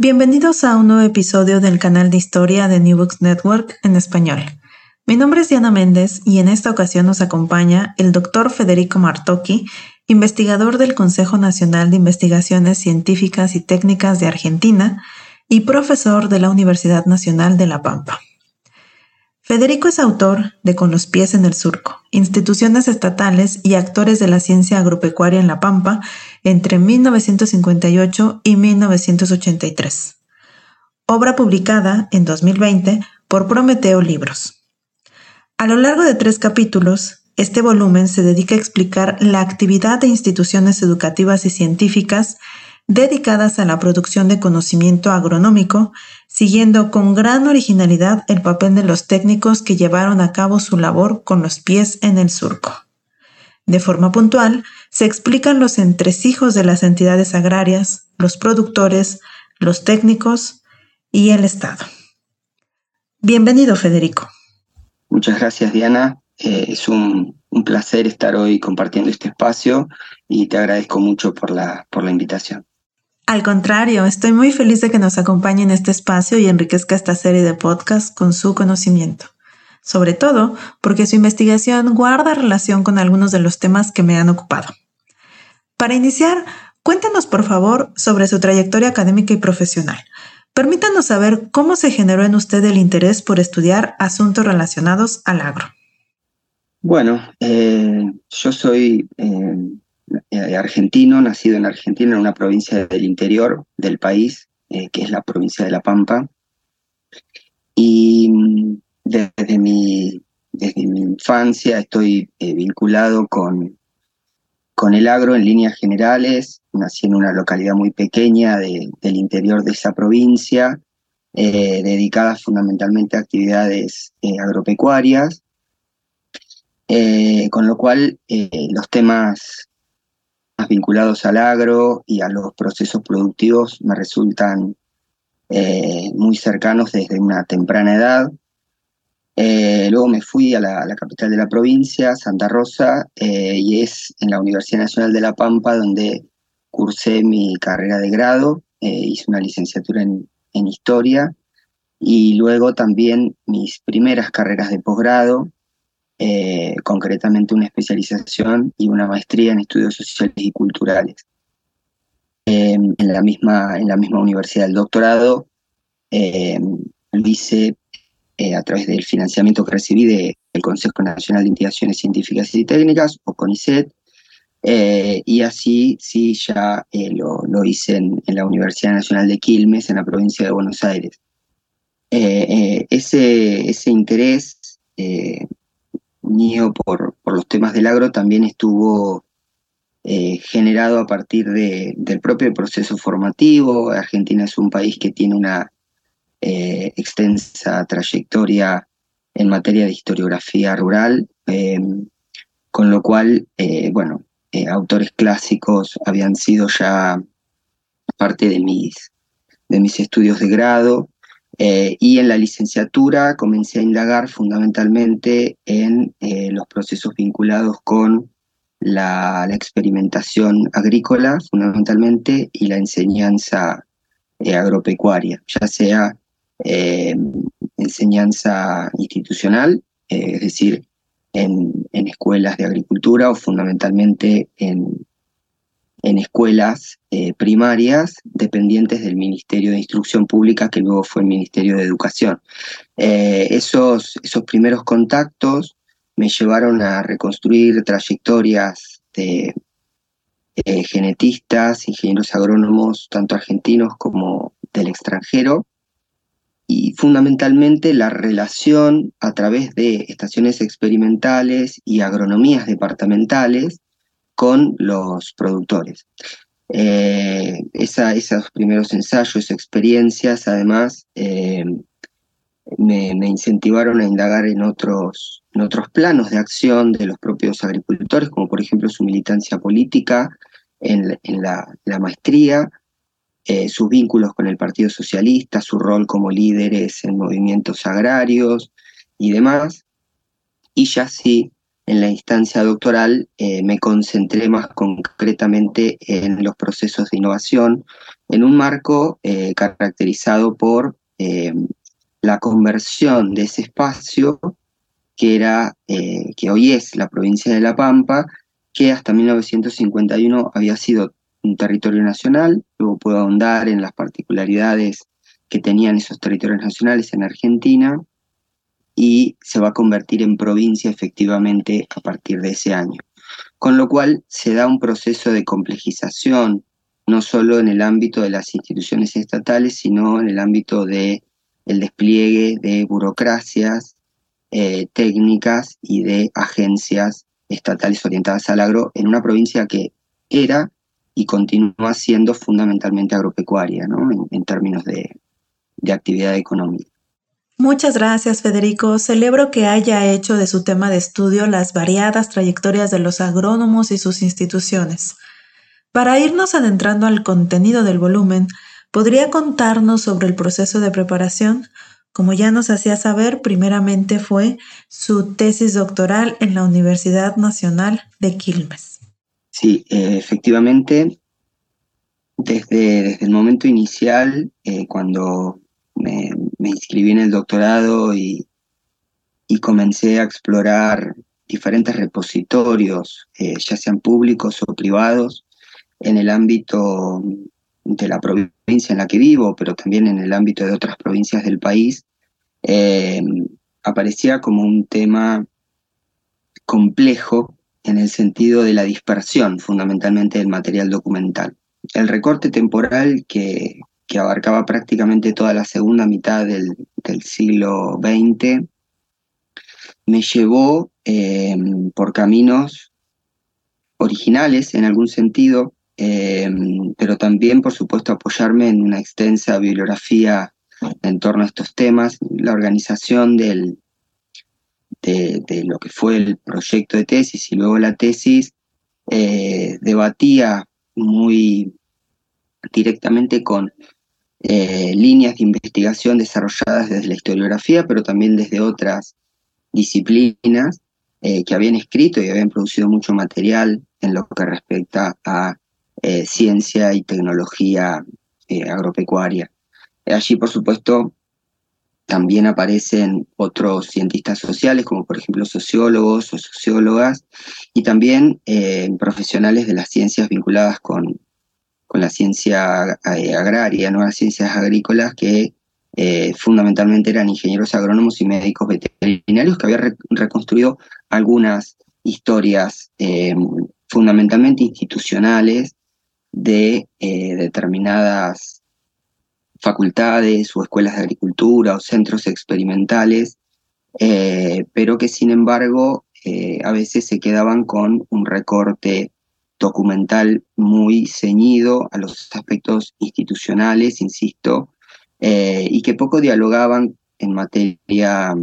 Bienvenidos a un nuevo episodio del canal de historia de New Books Network en español. Mi nombre es Diana Méndez y en esta ocasión nos acompaña el doctor Federico Martocchi, investigador del Consejo Nacional de Investigaciones Científicas y Técnicas de Argentina y profesor de la Universidad Nacional de La Pampa. Federico es autor de Con los pies en el surco, instituciones estatales y actores de la ciencia agropecuaria en La Pampa entre 1958 y 1983. Obra publicada en 2020 por Prometeo Libros. A lo largo de tres capítulos, este volumen se dedica a explicar la actividad de instituciones educativas y científicas dedicadas a la producción de conocimiento agronómico, siguiendo con gran originalidad el papel de los técnicos que llevaron a cabo su labor con los pies en el surco. De forma puntual, se explican los entresijos de las entidades agrarias, los productores, los técnicos y el Estado. Bienvenido, Federico. Muchas gracias, Diana. Eh, es un, un, placer estar hoy compartiendo este espacio y te agradezco mucho por la, por la invitación. Al contrario, estoy muy feliz de que nos acompañe en este espacio y enriquezca esta serie de podcasts con su conocimiento. Sobre todo porque su investigación guarda relación con algunos de los temas que me han ocupado. Para iniciar, cuéntanos por favor sobre su trayectoria académica y profesional. Permítanos saber cómo se generó en usted el interés por estudiar asuntos relacionados al agro. Bueno, eh, yo soy eh, eh, argentino, nacido en Argentina, en una provincia del interior del país, eh, que es la provincia de La Pampa. Y mm, desde mi, desde mi infancia estoy eh, vinculado con, con el agro en líneas generales. Nací en una localidad muy pequeña del interior de esa provincia, dedicada fundamentalmente a actividades agropecuarias. con lo cual los temas vinculados al agro y a los procesos productivos me resultan eh, muy cercanos desde una temprana edad. Eh, luego me fui a la, capital de la provincia, Santa Rosa, eh, y es en la Universidad Nacional de La Pampa donde cursé mi carrera de grado, hice una licenciatura en, en Historia y luego también mis primeras carreras de posgrado, eh, concretamente una especialización y una maestría en estudios sociales y culturales. Em, en, la misma, en la misma universidad. El doctorado em, lo hice eh, a través del financiamiento que recibí del Consejo Nacional de Investigaciones Científicas y Técnicas, o CONICET, eh, y así sí ya lo, lo, hice en, en, la Universidad Nacional de Quilmes, en la provincia de Buenos Aires. ese, ese interés mío por, por los temas del agro también estuvo eh, generado a partir de, del propio proceso formativo. Argentina es un país que tiene una eh, extensa trayectoria en materia de historiografía rural, em, con lo cual, eh, bueno, autores clásicos habían sido ya parte de mis, de mis estudios de grado Eh, y en la licenciatura comencé a indagar fundamentalmente en eh, los procesos vinculados con la, experimentación agrícola, fundamentalmente, y la enseñanza eh, agropecuaria, ya sea enseñanza institucional, es decir, en, en escuelas de agricultura o fundamentalmente en en escuelas eh, primarias dependientes del Ministerio de Instrucción Pública, que luego fue el Ministerio de Educación. Eh, esos, esos primeros contactos me llevaron a reconstruir trayectorias de genetistas, ingenieros agrónomos, tanto argentinos como del extranjero, y fundamentalmente la relación a través de estaciones experimentales y agronomías departamentales con los productores. Eh, esos primeros ensayos, experiencias, además, eh, me, incentivaron a indagar en otros, en otros planos de acción de los propios agricultores, como por ejemplo su militancia política en, la, maestría, eh, sus vínculos con el Partido Socialista, su rol como líderes en movimientos agrarios y demás. Y ya sí, en la instancia doctoral eh, me concentré más concretamente en los procesos de innovación, en un marco eh, caracterizado por eh, la conversión de ese espacio que era que hoy es la provincia de La Pampa, que hasta 1951 había sido un territorio nacional. Luego puedo ahondar en las particularidades que tenían esos territorios nacionales en Argentina y se va a convertir en provincia efectivamente a partir de ese año. Con lo cual se da un proceso de complejización, no solo en el ámbito de las instituciones estatales, sino en el ámbito de el despliegue de burocracias eh, técnicas y de agencias estatales orientadas al agro en una provincia que era y continúa siendo fundamentalmente agropecuaria, ¿no? en, términos de actividad económica. Muchas gracias, Federico. Celebro que haya hecho de su tema de estudio las variadas trayectorias de los agrónomos y sus instituciones. Para irnos adentrando al contenido del volumen, ¿podría contarnos sobre el proceso de preparación? Como ya nos hacía saber, primeramente fue su tesis doctoral en la Universidad Nacional de Quilmes. Sí, efectivamente, desde, desde, el momento inicial, eh, cuando me, inscribí en el doctorado y, comencé a explorar diferentes repositorios, eh, ya sean públicos o privados, en el ámbito de la provincia en la que vivo, pero también en el ámbito de otras provincias del país, eh, aparecía como un tema complejo en el sentido de la dispersión fundamentalmente del material documental. El recorte temporal que, que abarcaba prácticamente toda la segunda mitad del, siglo XX, me llevó eh, por caminos originales en algún sentido, eh, pero también, por supuesto, apoyarme en una extensa bibliografía en torno a estos temas, la organización del, de, lo que fue el proyecto de tesis y luego la tesis, eh, debatía muy directamente con eh, líneas de investigación desarrolladas desde la historiografía, pero también desde otras disciplinas eh, que habían escrito y habían producido mucho material en lo que respecta a eh, ciencia y tecnología agropecuaria. Allí, por supuesto, también aparecen otros cientistas sociales, como por ejemplo sociólogos o sociólogas, y también profesionales de las ciencias vinculadas con, con la ciencia eh, agraria, ¿no? ciencias agrícolas que eh, fundamentalmente eran ingenieros agrónomos y médicos veterinarios que habían reconstruido algunas historias eh, fundamentalmente institucionales de determinadas facultades o escuelas de agricultura o centros experimentales, pero que sin embargo a veces se quedaban con un recorte documental muy ceñido a los aspectos institucionales, insisto, eh, y que poco dialogaban en materia,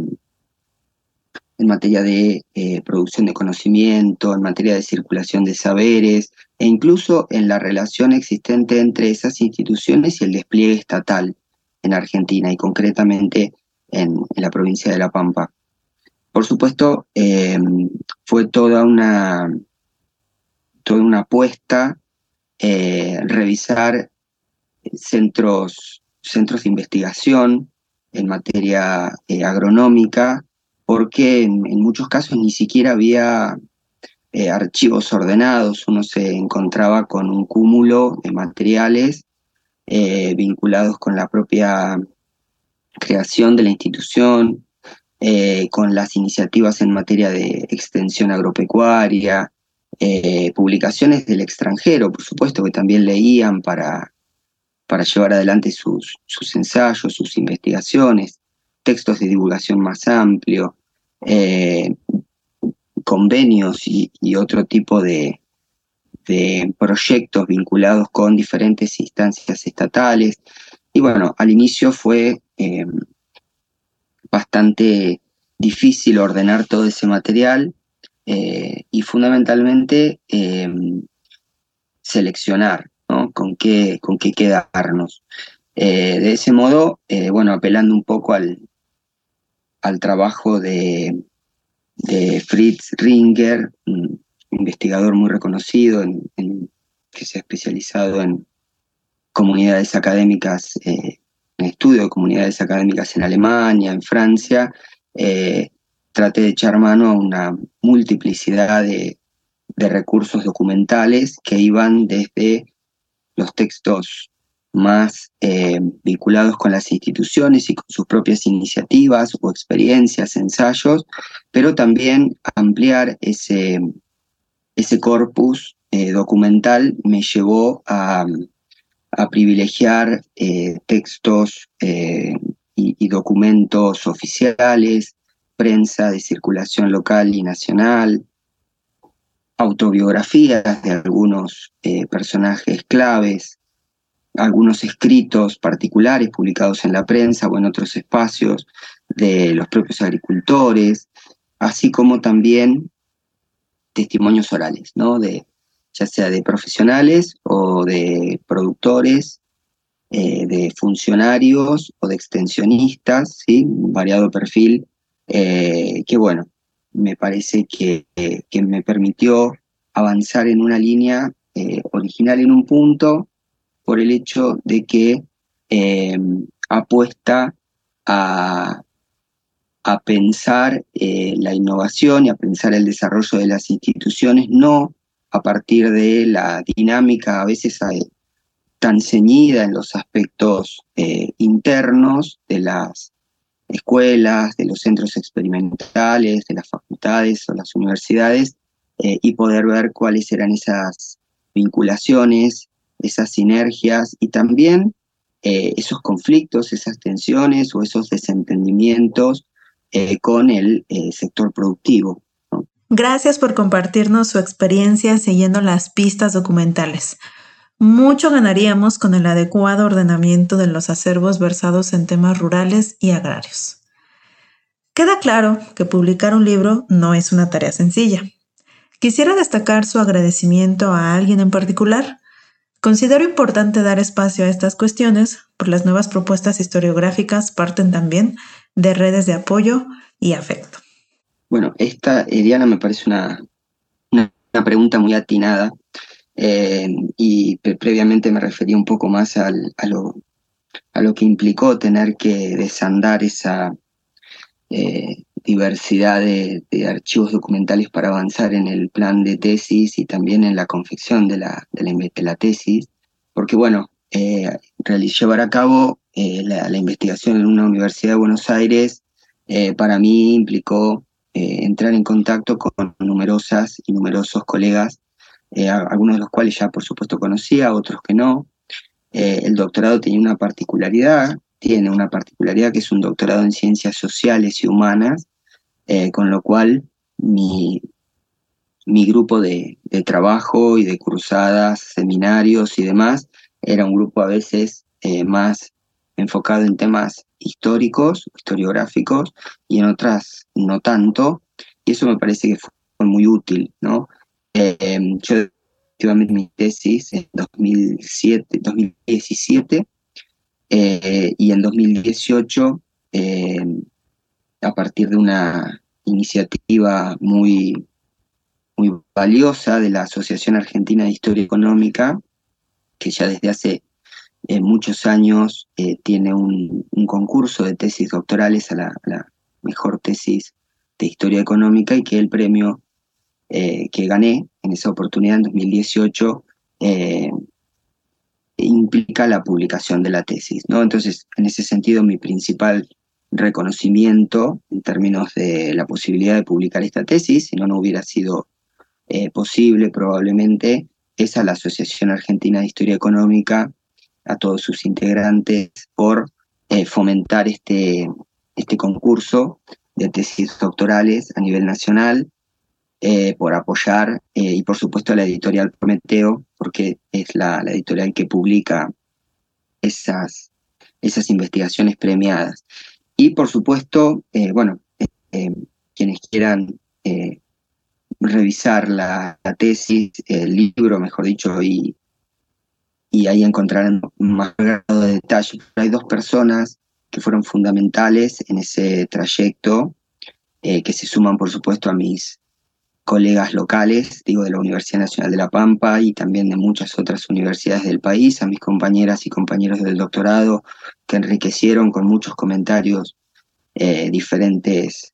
en materia de eh, producción de conocimiento, en materia de circulación de saberes, e incluso en la relación existente entre esas instituciones y el despliegue estatal en Argentina y concretamente en, la provincia de La Pampa. Por supuesto, em, fue toda una, toda una apuesta eh, revisar centros, centros de investigación en materia eh, agronómica, porque en, muchos casos ni siquiera había eh, archivos ordenados, uno se encontraba con un cúmulo de materiales vinculados con la propia creación de la institución, con las iniciativas en materia de extensión agropecuaria, eh, publicaciones del extranjero, por supuesto, que también leían para, para llevar adelante sus, sus ensayos, sus investigaciones, textos de divulgación más amplio, eh, convenios y, otro tipo de, de proyectos vinculados con diferentes instancias estatales. Y bueno, al inicio fue eh, bastante difícil ordenar todo ese material eh, y fundamentalmente eh, seleccionar con, qué, con qué quedarnos. de ese modo, bueno, apelando un poco al, al trabajo de, Fritz Ringer, investigador muy reconocido que se ha especializado en comunidades académicas estudio de comunidades académicas en Alemania, en Francia, eh, traté de echar mano a una multiplicidad de, recursos documentales que iban desde los textos más eh, vinculados con las instituciones y con sus propias iniciativas o experiencias, ensayos, pero también ampliar ese, ese corpus eh, documental me llevó a, privilegiar eh, textos y, documentos oficiales, prensa de circulación local y nacional, autobiografías de algunos eh, personajes claves, algunos escritos particulares publicados en la prensa o en otros espacios de los propios agricultores, así como también testimonios orales, ¿no? De, ya sea de profesionales o de productores, eh, de funcionarios o de extensionistas, ¿sí? un variado perfil, eh, que bueno, me parece que, me permitió avanzar en una línea eh, original en un punto por el hecho de que apuesta a, a pensar la innovación y a pensar el desarrollo de las instituciones, no a partir de la dinámica a veces tan ceñida en los aspectos eh, internos de las escuelas, de los centros experimentales, de las facultades o las universidades, eh, y poder ver cuáles eran esas vinculaciones, esas sinergias y también eh, esos conflictos, esas tensiones o esos desentendimientos con el sector productivo. Gracias por compartirnos su experiencia siguiendo las pistas documentales. Mucho ganaríamos con el adecuado ordenamiento de los acervos versados en temas rurales y agrarios. Queda claro que publicar un libro no es una tarea sencilla. Quisiera destacar su agradecimiento a alguien en particular. Considero importante dar espacio a estas cuestiones, por las nuevas propuestas historiográficas parten también de redes de apoyo y afecto. Bueno, esta, eh, Diana, me parece una, una, pregunta muy atinada eh, y previamente me refería un poco más al, a, lo, a lo que implicó tener que desandar esa eh, diversidad de, archivos documentales para avanzar en el plan de tesis y también en la confección de la, de la, tesis, porque bueno, llevar a cabo la, la, investigación en una universidad de Buenos Aires para mí implicó eh, entrar en contacto con numerosas y numerosos colegas, eh, algunos de los cuales ya por supuesto conocía, otros que no. Eh, el doctorado tenía una particularidad, tiene una particularidad que es un doctorado en ciencias sociales y humanas, con lo cual mi, mi grupo de, de, trabajo y de cruzadas, seminarios y demás, era un grupo a veces más enfocado en temas históricos, historiográficos, y en otras no tanto, y eso me parece que fue muy útil, ¿no? Eh, yo efectivamente mi tesis en 2007, 2017 eh, y en 2018, a partir de una iniciativa muy, muy valiosa de la Asociación Argentina de Historia Económica, que ya desde hace muchos años tiene un, concurso de tesis doctorales a la mejor tesis de historia económica y que el premio eh, que gané en esa oportunidad en 2018 eh, implica la publicación de la tesis. ¿no? Entonces, en ese sentido, mi principal reconocimiento en términos de la posibilidad de publicar esta tesis, si no, no hubiera sido eh, posible probablemente, es a la Asociación Argentina de Historia Económica, a todos sus integrantes, por fomentar este, este concurso de tesis doctorales a nivel nacional, eh, por apoyar, eh, y por supuesto a la editorial Prometeo, porque es la, editorial que publica esas, esas investigaciones premiadas. Y por supuesto, eh, bueno, quienes quieran revisar la, tesis, el libro, mejor dicho, y, y ahí encontrarán más grado de detalle. Hay dos personas que fueron fundamentales en ese trayecto, que se suman, por supuesto, a mis colegas locales, digo, de la Universidad Nacional de La Pampa y también de muchas otras universidades del país, a mis compañeras y compañeros del doctorado, que enriquecieron con muchos comentarios eh, diferentes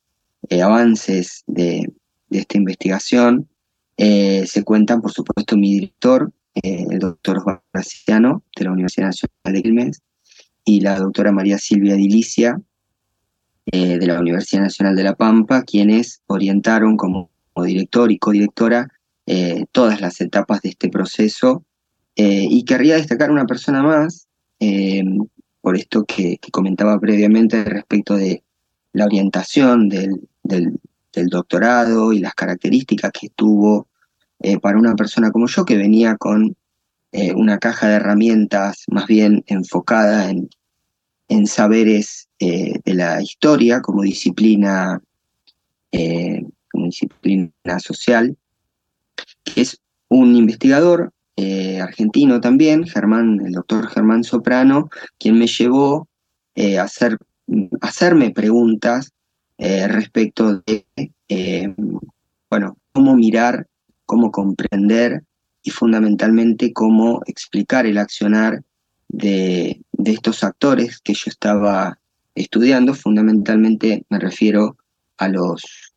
eh, avances de, esta investigación. se cuentan, por supuesto, mi director, el doctor Juan Graciano, de la Universidad Nacional de Quilmes, y la doctora María Silvia Dilicia, eh, de la Universidad Nacional de La Pampa, quienes orientaron como, director y codirectora eh, todas las etapas de este proceso. Eh, y querría destacar una persona más, por esto que, comentaba previamente respecto de la orientación del, del, doctorado y las características que tuvo para una persona como yo, que venía con una caja de herramientas más bien enfocada en, en saberes eh, de la historia como disciplina, eh, como disciplina social, que es un investigador eh, argentino también, Germán, el doctor Germán Soprano, quien me llevó a hacer, hacerme preguntas respecto de, bueno, cómo mirar, cómo comprender y fundamentalmente cómo explicar el accionar de, estos actores que yo estaba estudiando, fundamentalmente me refiero a los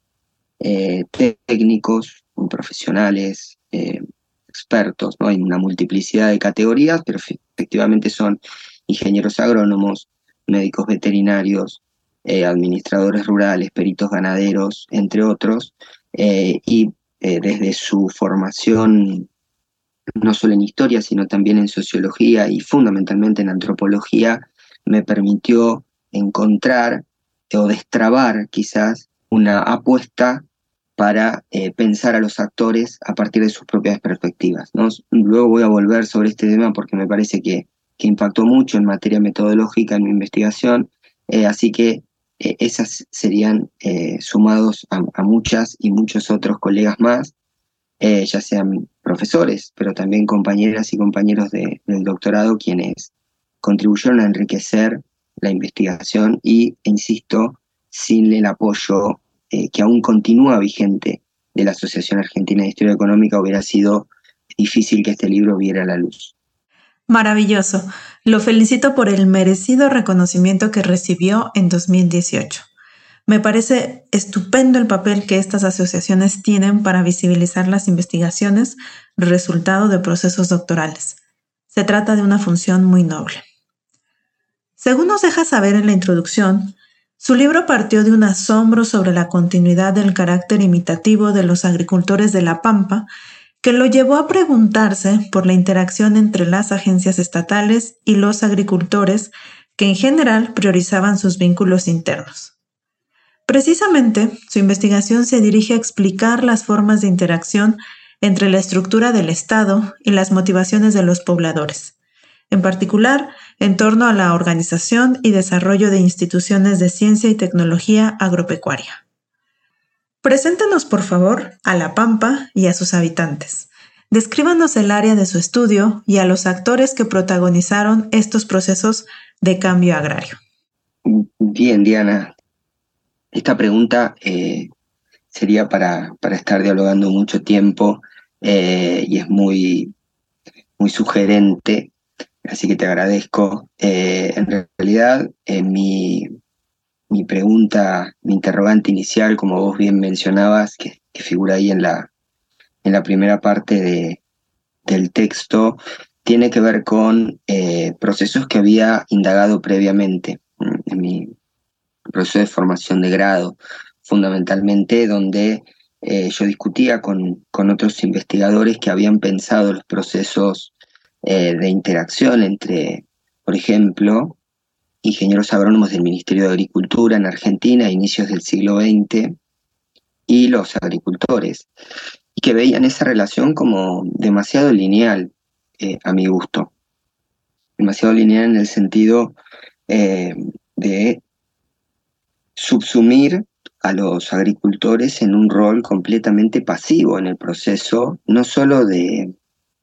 eh, técnicos, profesionales, eh, expertos, ¿no? Hay una multiplicidad de categorías, pero efectivamente son ingenieros agrónomos, médicos veterinarios, eh, administradores rurales, peritos ganaderos, entre otros, y desde su formación no solo en historia, sino también en sociología y fundamentalmente en antropología, me permitió encontrar o destrabar quizás una apuesta para eh, pensar a los actores a partir de sus propias perspectivas. Luego voy a volver sobre este tema porque me parece que, que impactó mucho en materia metodológica en mi investigación, eh, así que eh, esas serían sumados a, a, muchas y muchos otros colegas más, ya sean profesores, pero también compañeras y compañeros del doctorado quienes contribuyeron a enriquecer la investigación y, insisto, sin el apoyo eh, que aún continúa vigente de la Asociación Argentina de Historia Económica, hubiera sido difícil que este libro viera la luz. Maravilloso. Lo felicito por el merecido reconocimiento que recibió en 2018. Me parece estupendo el papel que estas asociaciones tienen para visibilizar las investigaciones resultado de procesos doctorales. Se trata de una función muy noble. Según nos deja saber en la introducción, su libro partió de un asombro sobre la continuidad del carácter imitativo de los agricultores de La Pampa, que lo llevó a preguntarse por la interacción entre las agencias estatales y los agricultores que en general priorizaban sus vínculos internos. Precisamente, su investigación se dirige a explicar las formas de interacción entre la estructura del Estado y las motivaciones de los pobladores, en particular en torno a la organización y desarrollo de instituciones de ciencia y tecnología agropecuaria. Preséntenos, por favor, a La Pampa y a sus habitantes. Descríbanos el área de su estudio y a los actores que protagonizaron estos procesos de cambio agrario? Bien, Diana. Esta pregunta eh, sería para, para, estar dialogando mucho tiempo eh, y es muy, muy sugerente, así que te agradezco. Eh, en realidad, mi, mi pregunta, mi interrogante inicial, como vos bien mencionabas, que, figura ahí en la, en la primera parte de, del texto, tiene que ver con eh, procesos que había indagado previamente mm, en mi proceso de formación de grado, fundamentalmente donde eh, yo discutía con, con, otros investigadores que habían pensado los procesos eh, de interacción entre, por ejemplo, ingenieros agrónomos del Ministerio de Agricultura en Argentina a inicios del siglo XX y los agricultores, y que veían esa relación como demasiado lineal, eh, a mi gusto. Demasiado lineal en el sentido eh, de subsumir a los agricultores en un rol completamente pasivo en el proceso, no solo de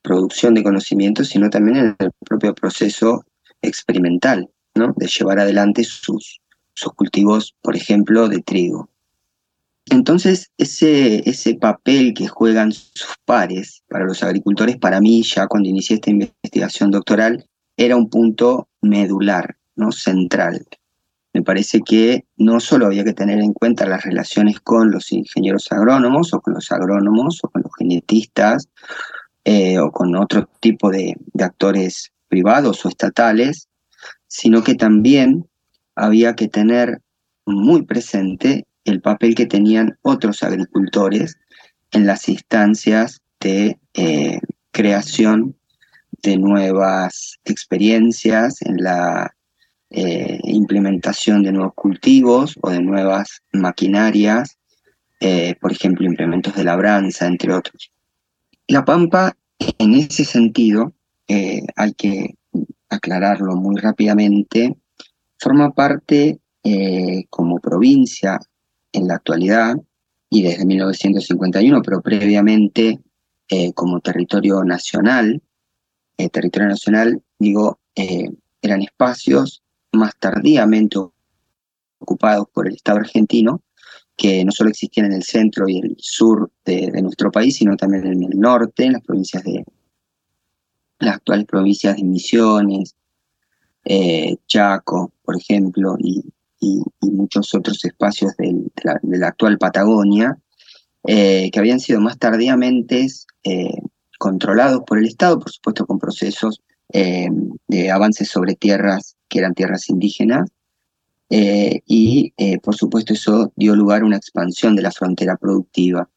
producción de conocimiento, sino también en el propio proceso experimental, ¿no? de llevar adelante sus, sus cultivos, por ejemplo, de trigo. Entonces, ese, ese papel que juegan sus pares para los agricultores, para mí, ya cuando inicié esta investigación doctoral, era un punto medular, ¿no? central. Me parece que no solo había que tener en cuenta las relaciones con los ingenieros agrónomos o con los agrónomos o con los genetistas eh, o con otro tipo de, actores privados o estatales, sino que también había que tener muy presente el papel que tenían otros agricultores en las instancias de eh, creación de nuevas experiencias, en la eh, implementación de nuevos cultivos o de nuevas maquinarias, por ejemplo, implementos de labranza, entre otros. La Pampa, en ese sentido, hay que aclararlo muy rápidamente, forma parte como provincia en la actualidad y desde 1951, pero previamente eh, como territorio nacional. Eh, territorio nacional, digo, eh, eran espacios más tardíamente ocupados por el Estado argentino, que no solo existían en el centro y el sur de, nuestro país, sino también en el norte, en las provincias de las actuales provincias de Misiones, Chaco, por ejemplo, y, muchos otros espacios de, la, actual Patagonia, eh, que habían sido más tardíamente eh, controlados por el Estado, por supuesto con procesos eh, de avances sobre tierras que eran tierras indígenas, y por supuesto eso dio lugar a una expansión de la frontera productiva.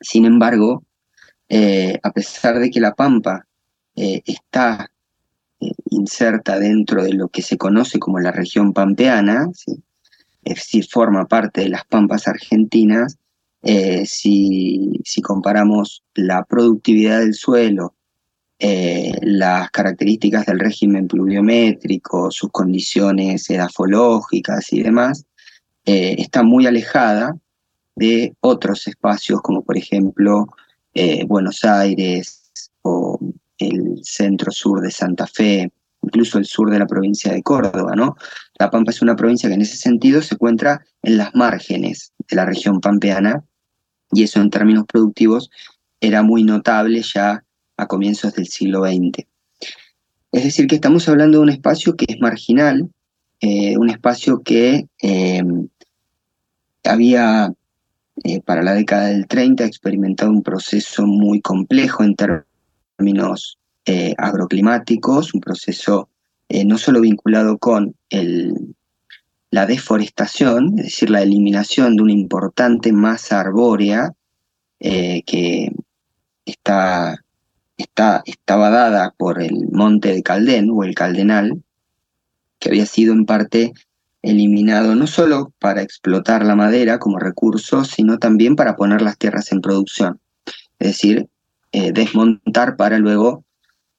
Sin embargo, a pesar de que la Pampa está inserta dentro de lo que se conoce como la región pampeana, es decir, forma parte de las pampas argentinas, eh, si, comparamos la productividad del suelo, eh, las características del régimen pluviométrico, sus condiciones edafológicas y demás, eh, está muy alejada de otros espacios como por ejemplo Buenos Aires o el centro sur de Santa Fe, incluso el sur de la provincia de Córdoba, ¿no? La Pampa es una provincia que en ese sentido se encuentra en las márgenes de la región pampeana y eso en términos productivos era muy notable ya a comienzos del siglo XX. Es decir, que estamos hablando de un espacio que es marginal, eh, un espacio que em, había eh, para la década del 30 experimentado un proceso muy complejo en términos eh, agroclimáticos, un proceso eh, no solo vinculado con el, la deforestación, es decir, la eliminación de una importante masa arbórea eh, que está, está, estaba dada por el monte de Caldén o el Caldenal, que había sido en parte eliminado no solo para explotar la madera como recurso, sino también para poner las tierras en producción. Es decir, desmontar para luego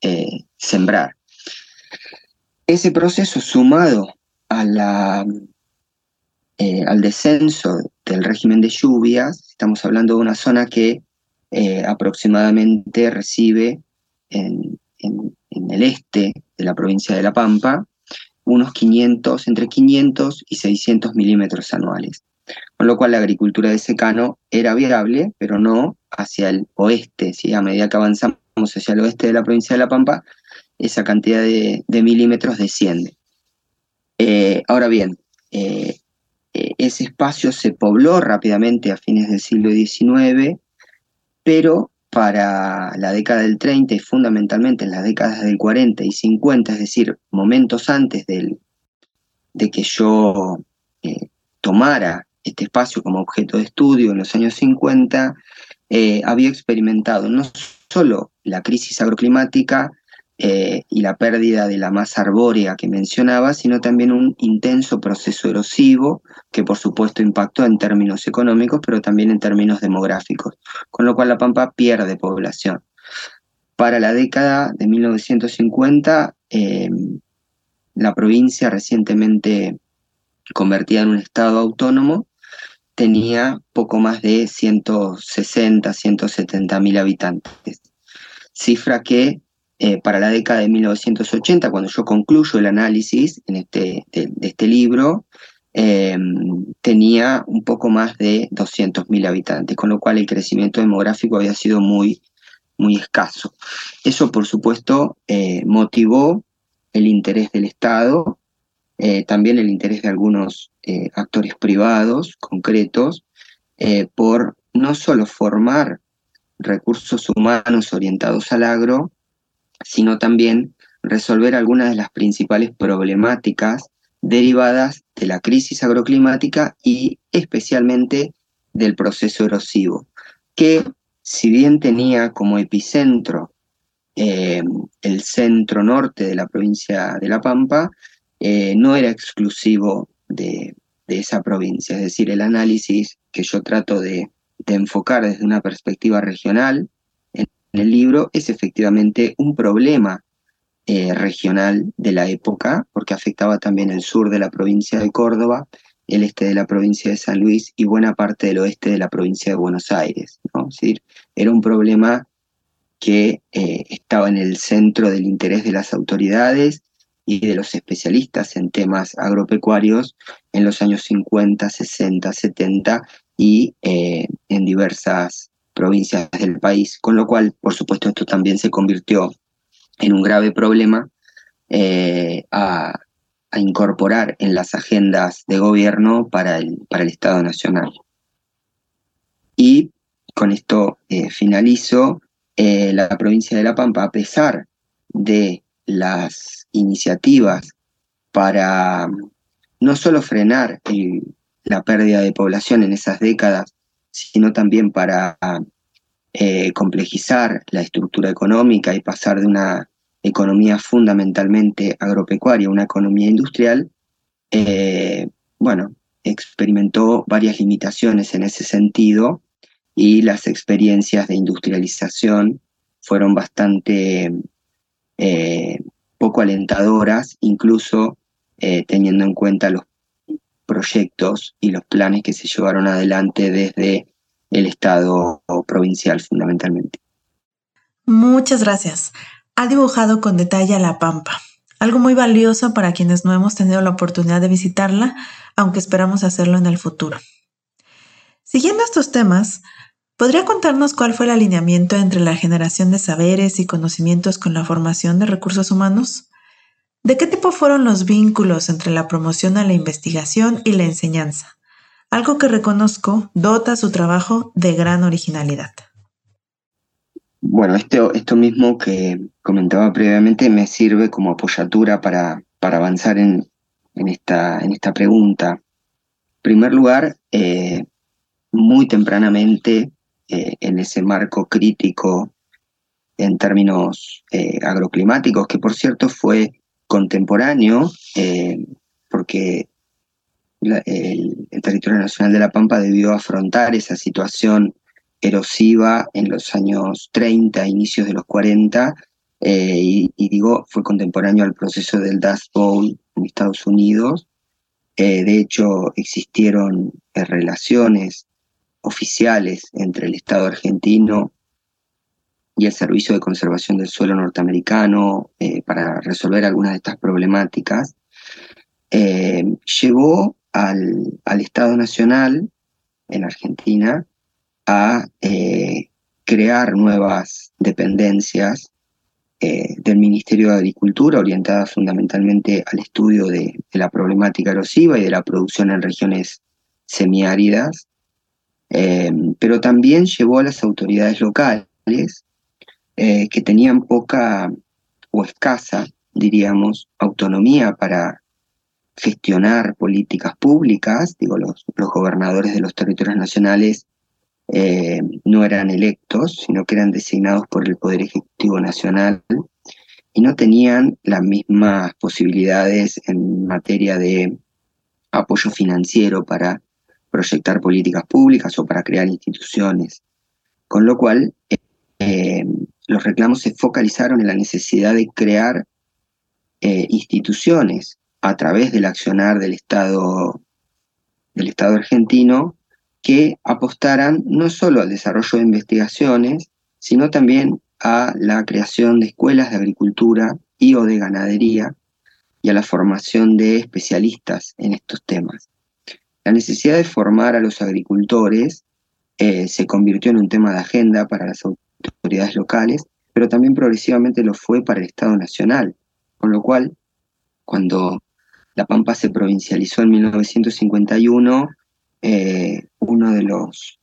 eh, sembrar. Ese proceso sumado eh, al descenso del régimen de lluvias, estamos hablando de una zona que eh, aproximadamente recibe en, el este de la provincia de La Pampa unos 500, entre 500 y 600 milímetros anuales. Con lo cual la agricultura de secano era viable, pero no hacia el oeste. ¿sí? A medida que avanzamos hacia el oeste de la provincia de La Pampa, esa cantidad de, milímetros desciende. Eh, ahora bien, eh, ese espacio se pobló rápidamente a fines del siglo XIX, pero para la década del 30 y fundamentalmente en las décadas del 40 y 50, es decir, momentos antes del, de que yo tomara este espacio como objeto de estudio en los años 50, había experimentado no solo la crisis agroclimática, eh, y la pérdida de la masa arbórea que mencionaba, sino también un intenso proceso erosivo que por supuesto impactó en términos económicos, pero también en términos demográficos, con lo cual La Pampa pierde población. Para la década de 1950, eh, la provincia recientemente convertida en un estado autónomo tenía poco más de 160, 170 mil habitantes, cifra que eh, para la década de 1980, cuando yo concluyo el análisis en este, de, este libro, em, tenía un poco más de 200.000 habitantes, con lo cual el crecimiento demográfico había sido muy, muy escaso. Eso, por supuesto, eh, motivó el interés del Estado, eh, también el interés de algunos actores privados concretos, por no solo formar recursos humanos orientados al agro, sino también resolver algunas de las principales problemáticas derivadas de la crisis agroclimática y especialmente del proceso erosivo, que si bien tenía como epicentro eh, el centro norte de la provincia de La Pampa, eh, no era exclusivo de, esa provincia. Es decir, el análisis que yo trato de enfocar desde una perspectiva regional en el libro es efectivamente un problema eh, regional de la época, porque afectaba también el sur de la provincia de Córdoba, el este de la provincia de San Luis y buena parte del oeste de la provincia de Buenos Aires. ¿no? Es decir, era un problema que eh, estaba en el centro del interés de las autoridades y de los especialistas en temas agropecuarios en los años 50, 60, 70 y eh, en diversas provincias del país, con lo cual, por supuesto, esto también se convirtió en un grave problema eh, a, incorporar en las agendas de gobierno para el, para el Estado Nacional. Y con esto eh, finalizo, eh, la provincia de La Pampa, a pesar de las iniciativas para no solo frenar la pérdida de población en esas décadas, sino también para eh, complejizar la estructura económica y pasar de una economía fundamentalmente agropecuaria a una economía industrial, eh, bueno, experimentó varias limitaciones en ese sentido y las experiencias de industrialización fueron bastante eh, poco alentadoras, incluso teniendo en cuenta los proyectos y los planes que se llevaron adelante desde el Estado provincial fundamentalmente. Muchas gracias. Ha dibujado con detalle a La Pampa, algo muy valioso para quienes no hemos tenido la oportunidad de visitarla, aunque esperamos hacerlo en el futuro. Siguiendo estos temas, ¿podría contarnos cuál fue el alineamiento entre la generación de saberes y conocimientos con la formación de recursos humanos? ¿De qué tipo fueron los vínculos entre la promoción a la investigación y la enseñanza? Algo que reconozco dota su trabajo de gran originalidad. Bueno, esto, esto mismo que comentaba previamente me sirve como apoyatura para, para avanzar en, esta, en esta pregunta. En primer lugar, eh, muy tempranamente, eh, en ese marco crítico en términos eh, agroclimáticos, que por cierto fue contemporáneo, eh, porque el, territorio nacional de La Pampa debió afrontar esa situación erosiva en los años 30, inicios de los 40, eh, y, digo, fue contemporáneo al proceso del Dust Bowl en Estados Unidos. Eh, de hecho, existieron relaciones oficiales entre el Estado argentino y el Servicio de Conservación del Suelo norteamericano eh, para resolver algunas de estas problemáticas. eh, llevó al, Estado Nacional en Argentina a eh, crear nuevas dependencias eh, del Ministerio de Agricultura orientadas fundamentalmente al estudio de, la problemática erosiva y de la producción en regiones semiáridas, pero también llevó a las autoridades locales que tenían poca o escasa, diríamos, autonomía para gestionar políticas públicas, digo, los, gobernadores de los territorios nacionales eh, no eran electos, sino que eran designados por el Poder Ejecutivo Nacional y no tenían las mismas posibilidades en materia de apoyo financiero para proyectar políticas públicas o para crear instituciones. Con lo cual, eh, los reclamos se focalizaron en la necesidad de crear eh, instituciones a través del accionar del Estado, del Estado argentino que apostaran no solo al desarrollo de investigaciones, sino también a la creación de escuelas de agricultura y o de ganadería y a la formación de especialistas en estos temas. La necesidad de formar a los agricultores eh, se convirtió en un tema de agenda para las autoridades locales, pero también progresivamente lo fue para el Estado Nacional, con lo cual, cuando la Pampa se provincializó en 1951. Eh, uno de los,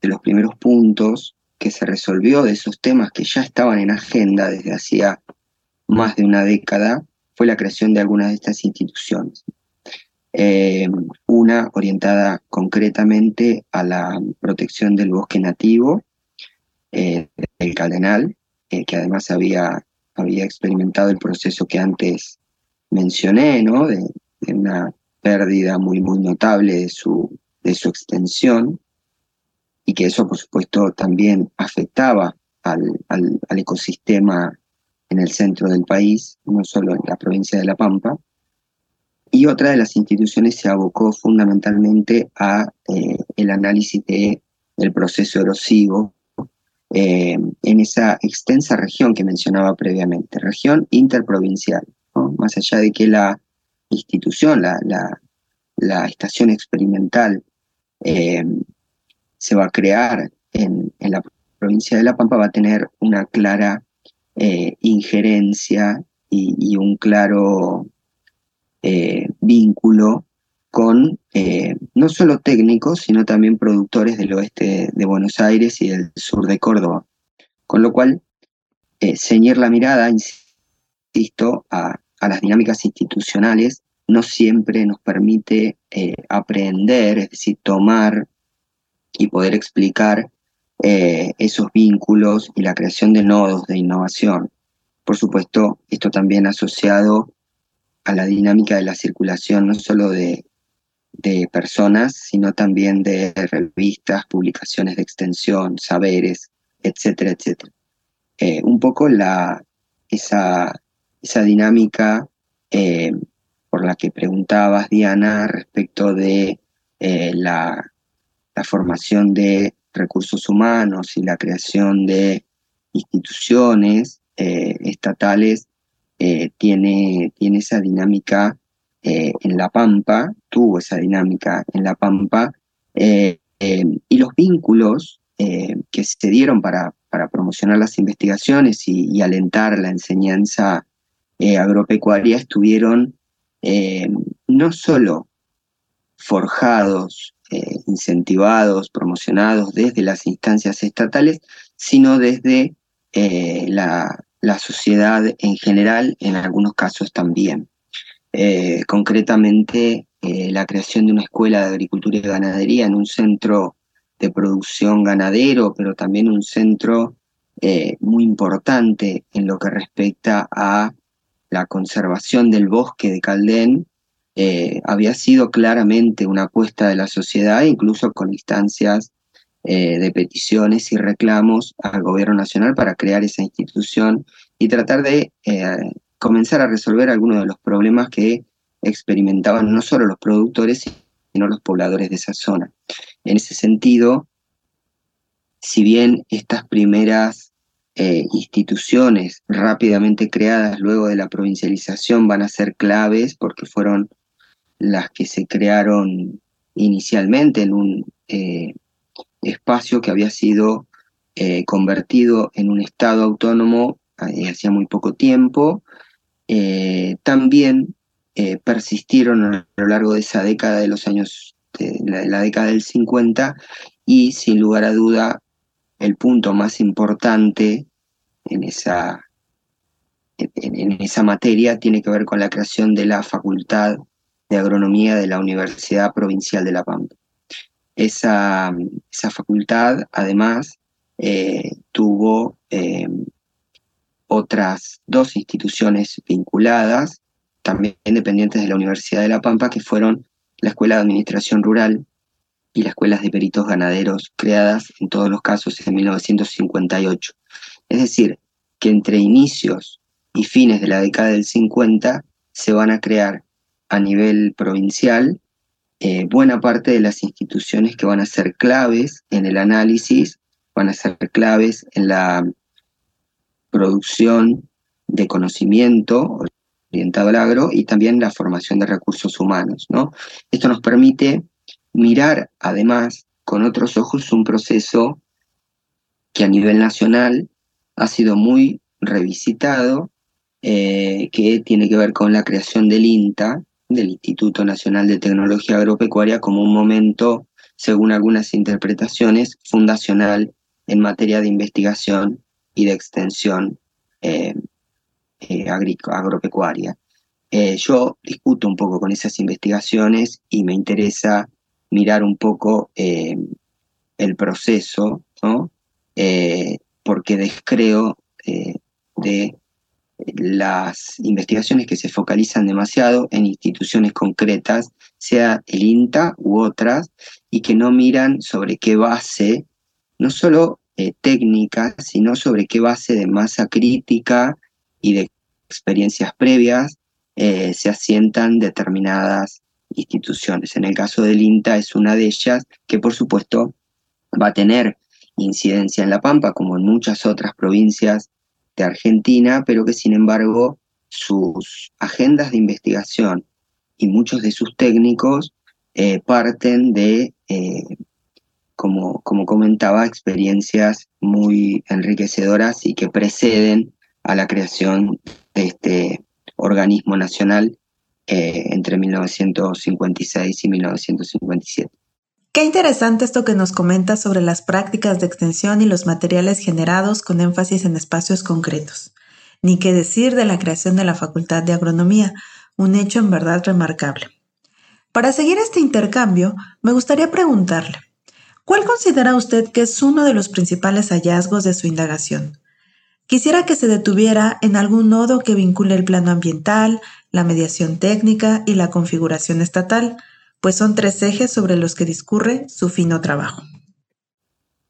de los primeros puntos que se resolvió de esos temas que ya estaban en agenda desde hacía más de una década fue la creación de algunas de estas instituciones. Eh, una orientada concretamente a la protección del bosque nativo, eh, del Cardenal, que además había, había experimentado el proceso que antes mencioné, ¿no? De, una pérdida muy, muy notable de su, de su extensión y que eso, por supuesto, también afectaba al, al, ecosistema en el centro del país, no solo en la provincia de La Pampa. Y otra de las instituciones se abocó fundamentalmente a eh, el análisis de, del proceso erosivo eh, en esa extensa región que mencionaba previamente, región interprovincial más allá de que la institución, la, estación experimental eh, se va a crear en, la provincia de La Pampa, va a tener una clara eh, injerencia y, un claro vínculo con no solo técnicos, sino también productores del oeste de Buenos Aires y del sur de Córdoba. Con lo cual, ceñir la mirada, insisto, a, a las dinámicas institucionales no siempre nos permite eh, aprender, es decir, tomar y poder explicar eh, esos vínculos y la creación de nodos de innovación. Por supuesto, esto también asociado a la dinámica de la circulación no solo de, personas, sino también de revistas, publicaciones de extensión, saberes, etcétera, etcétera. Eh, un poco la, esa, esa dinámica eh, por la que preguntabas, Diana, respecto de eh, la, formación de recursos humanos y la creación de instituciones estatales, tiene, tiene esa dinámica en La Pampa, tuvo esa dinámica en La Pampa, y los vínculos que se dieron para, para promocionar las investigaciones y alentar la enseñanza eh, agropecuaria estuvieron eh, no solo forjados, eh, incentivados, promocionados desde las instancias estatales, sino desde la, sociedad en general, en algunos casos también. Concretamente, la creación de una escuela de agricultura y ganadería en un centro de producción ganadero, pero también un centro muy importante en lo que respecta a la conservación del bosque de Caldén eh, había sido claramente una apuesta de la sociedad, incluso con instancias eh, de peticiones y reclamos al gobierno nacional para crear esa institución y tratar de eh, comenzar a resolver algunos de los problemas que experimentaban no solo los productores, sino los pobladores de esa zona. En ese sentido, si bien estas primeras eh, instituciones rápidamente creadas luego de la provincialización van a ser claves porque fueron las que se crearon inicialmente en un eh, espacio que había sido eh, convertido en un estado autónomo hacía muy poco tiempo, también persistieron a lo largo de esa década de los años, de la, década del 50, y sin lugar a duda el punto más importante en esa, en esa materia tiene que ver con la creación de la Facultad de Agronomía de la Universidad Provincial de La Pampa. Esa, esa facultad, además, eh, tuvo eh, otras dos instituciones vinculadas, también dependientes de la Universidad de La Pampa, que fueron la Escuela de Administración Rural y las Escuelas de Peritos Ganaderos, creadas en todos los casos en 1958. Es decir, que entre inicios y fines de la década del 50 se van a crear a nivel provincial eh, buena parte de las instituciones que van a ser claves en el análisis, van a ser claves en la producción de conocimiento orientado al agro y también la formación de recursos humanos. ¿no? Esto nos permite mirar además con otros ojos un proceso que a nivel nacional ha sido muy revisitado, eh, que tiene que ver con la creación del INTA, del Instituto Nacional de Tecnología Agropecuaria como un momento, según algunas interpretaciones, fundacional en materia de investigación y de extensión eh, eh, agropecuaria. Eh, yo discuto un poco con esas investigaciones y me interesa mirar un poco el proceso, ¿no? porque descreo de las investigaciones que se focalizan demasiado en instituciones concretas, sea el INTA u otras, y que no miran sobre qué base, no solo eh, sino sobre qué base de masa crítica y de experiencias previas eh, se asientan determinadas instituciones. En el caso del INTA es una de ellas que por supuesto va a tener incidencia en La Pampa, como en muchas otras provincias de Argentina, pero que sin embargo sus agendas de investigación y muchos de sus técnicos eh, parten de, eh, como, como comentaba, experiencias muy enriquecedoras y que preceden a la creación de este organismo nacional eh, entre 1956 y 1957. Qué interesante esto que nos comenta sobre las prácticas de extensión y los materiales generados con énfasis en espacios concretos. Ni qué decir de la creación de la Facultad de Agronomía, un hecho en verdad remarcable. Para seguir este intercambio, me gustaría preguntarle, ¿cuál considera usted que es uno de los principales hallazgos de su indagación? Quisiera que se detuviera en algún nodo que vincule el plano ambiental, la mediación técnica y la configuración estatal, pues son tres ejes sobre los que discurre su fino trabajo.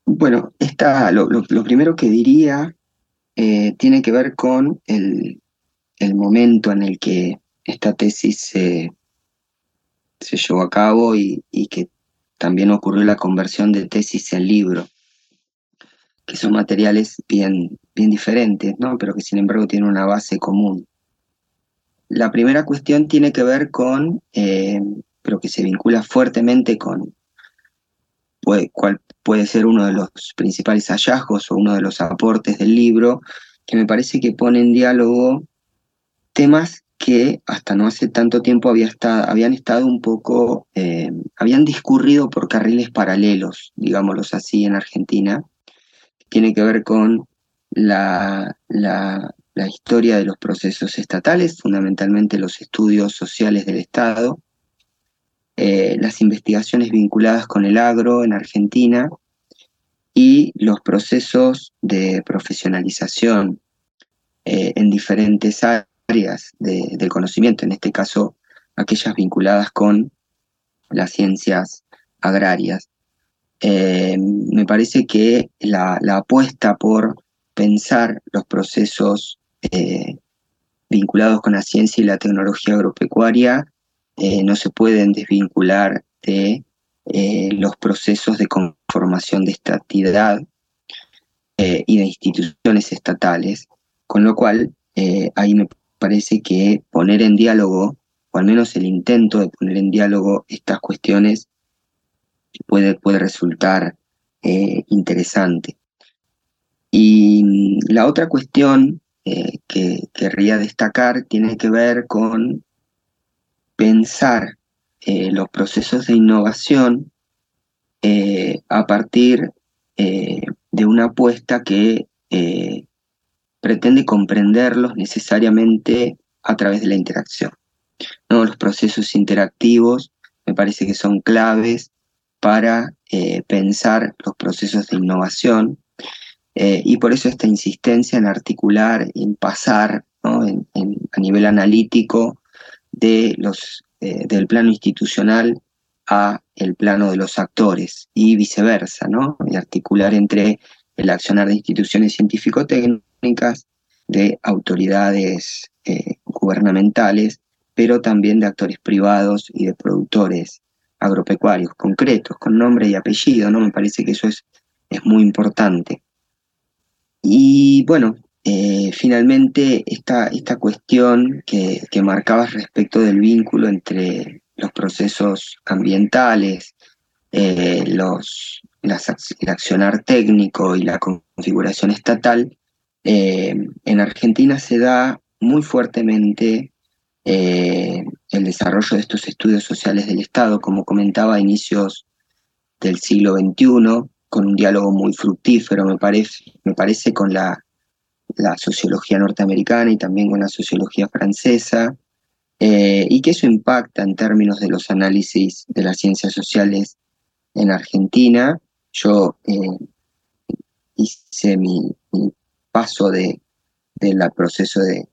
Bueno, esta, lo, primero que diría eh, tiene que ver con el, momento en el que esta tesis se, se llevó a cabo y, que también ocurrió la conversión de tesis en libro, que son materiales bien, bien diferentes, ¿no? pero que sin embargo tienen una base común. La primera cuestión tiene que ver con eh, pero que se vincula fuertemente con cuál puede ser uno de los principales hallazgos o uno de los aportes del libro, que me parece que pone en diálogo temas que hasta no hace tanto tiempo habían estado un poco, eh, habían discurrido por carriles paralelos, digámoslos así, en Argentina. Tiene que ver con la, la, la historia de los procesos estatales, fundamentalmente los estudios sociales del Estado, eh, las investigaciones vinculadas con el agro en Argentina y los procesos de profesionalización eh, en diferentes áreas del conocimiento, en este caso aquellas vinculadas con las ciencias agrarias. Eh, me parece que la, apuesta por pensar los procesos vinculados con la ciencia y la tecnología agropecuaria eh, no se pueden desvincular de eh, los procesos de conformación de estatidad eh, y de instituciones estatales, con lo cual ahí me parece que poner en diálogo o al menos el intento de poner en diálogo estas cuestiones puede, puede resultar eh, interesante. Y la otra cuestión eh, que querría destacar tiene que ver con pensar eh, los procesos de innovación a partir de una apuesta que pretende comprenderlos necesariamente a través de la interacción. ¿no? Los procesos interactivos me parece que son claves para eh, pensar los procesos de innovación eh, y por eso esta insistencia en articular, en pasar a nivel analítico de los, eh, del plano institucional a el plano de los actores y viceversa, ¿no? y articular entre el accionar de instituciones científico-técnicas, de autoridades gubernamentales, pero también de actores privados y de productores agropecuarios concretos, con nombre y apellido, ¿no? Me parece que eso es, es muy importante. Y bueno, eh, finalmente esta, esta cuestión que, que marcabas respecto del vínculo entre los procesos ambientales, eh, los, el accionar técnico y la configuración estatal, eh, en Argentina se da muy fuertemente eh, el desarrollo de estos estudios sociales del Estado, como comentaba a inicios del siglo XXI, con un diálogo muy fructífero, me parece, me parece con la, sociología norteamericana y también con la sociología francesa, eh, y que eso impacta en términos de los análisis de las ciencias sociales en Argentina. Yo eh, hice mi, paso de, del proceso de,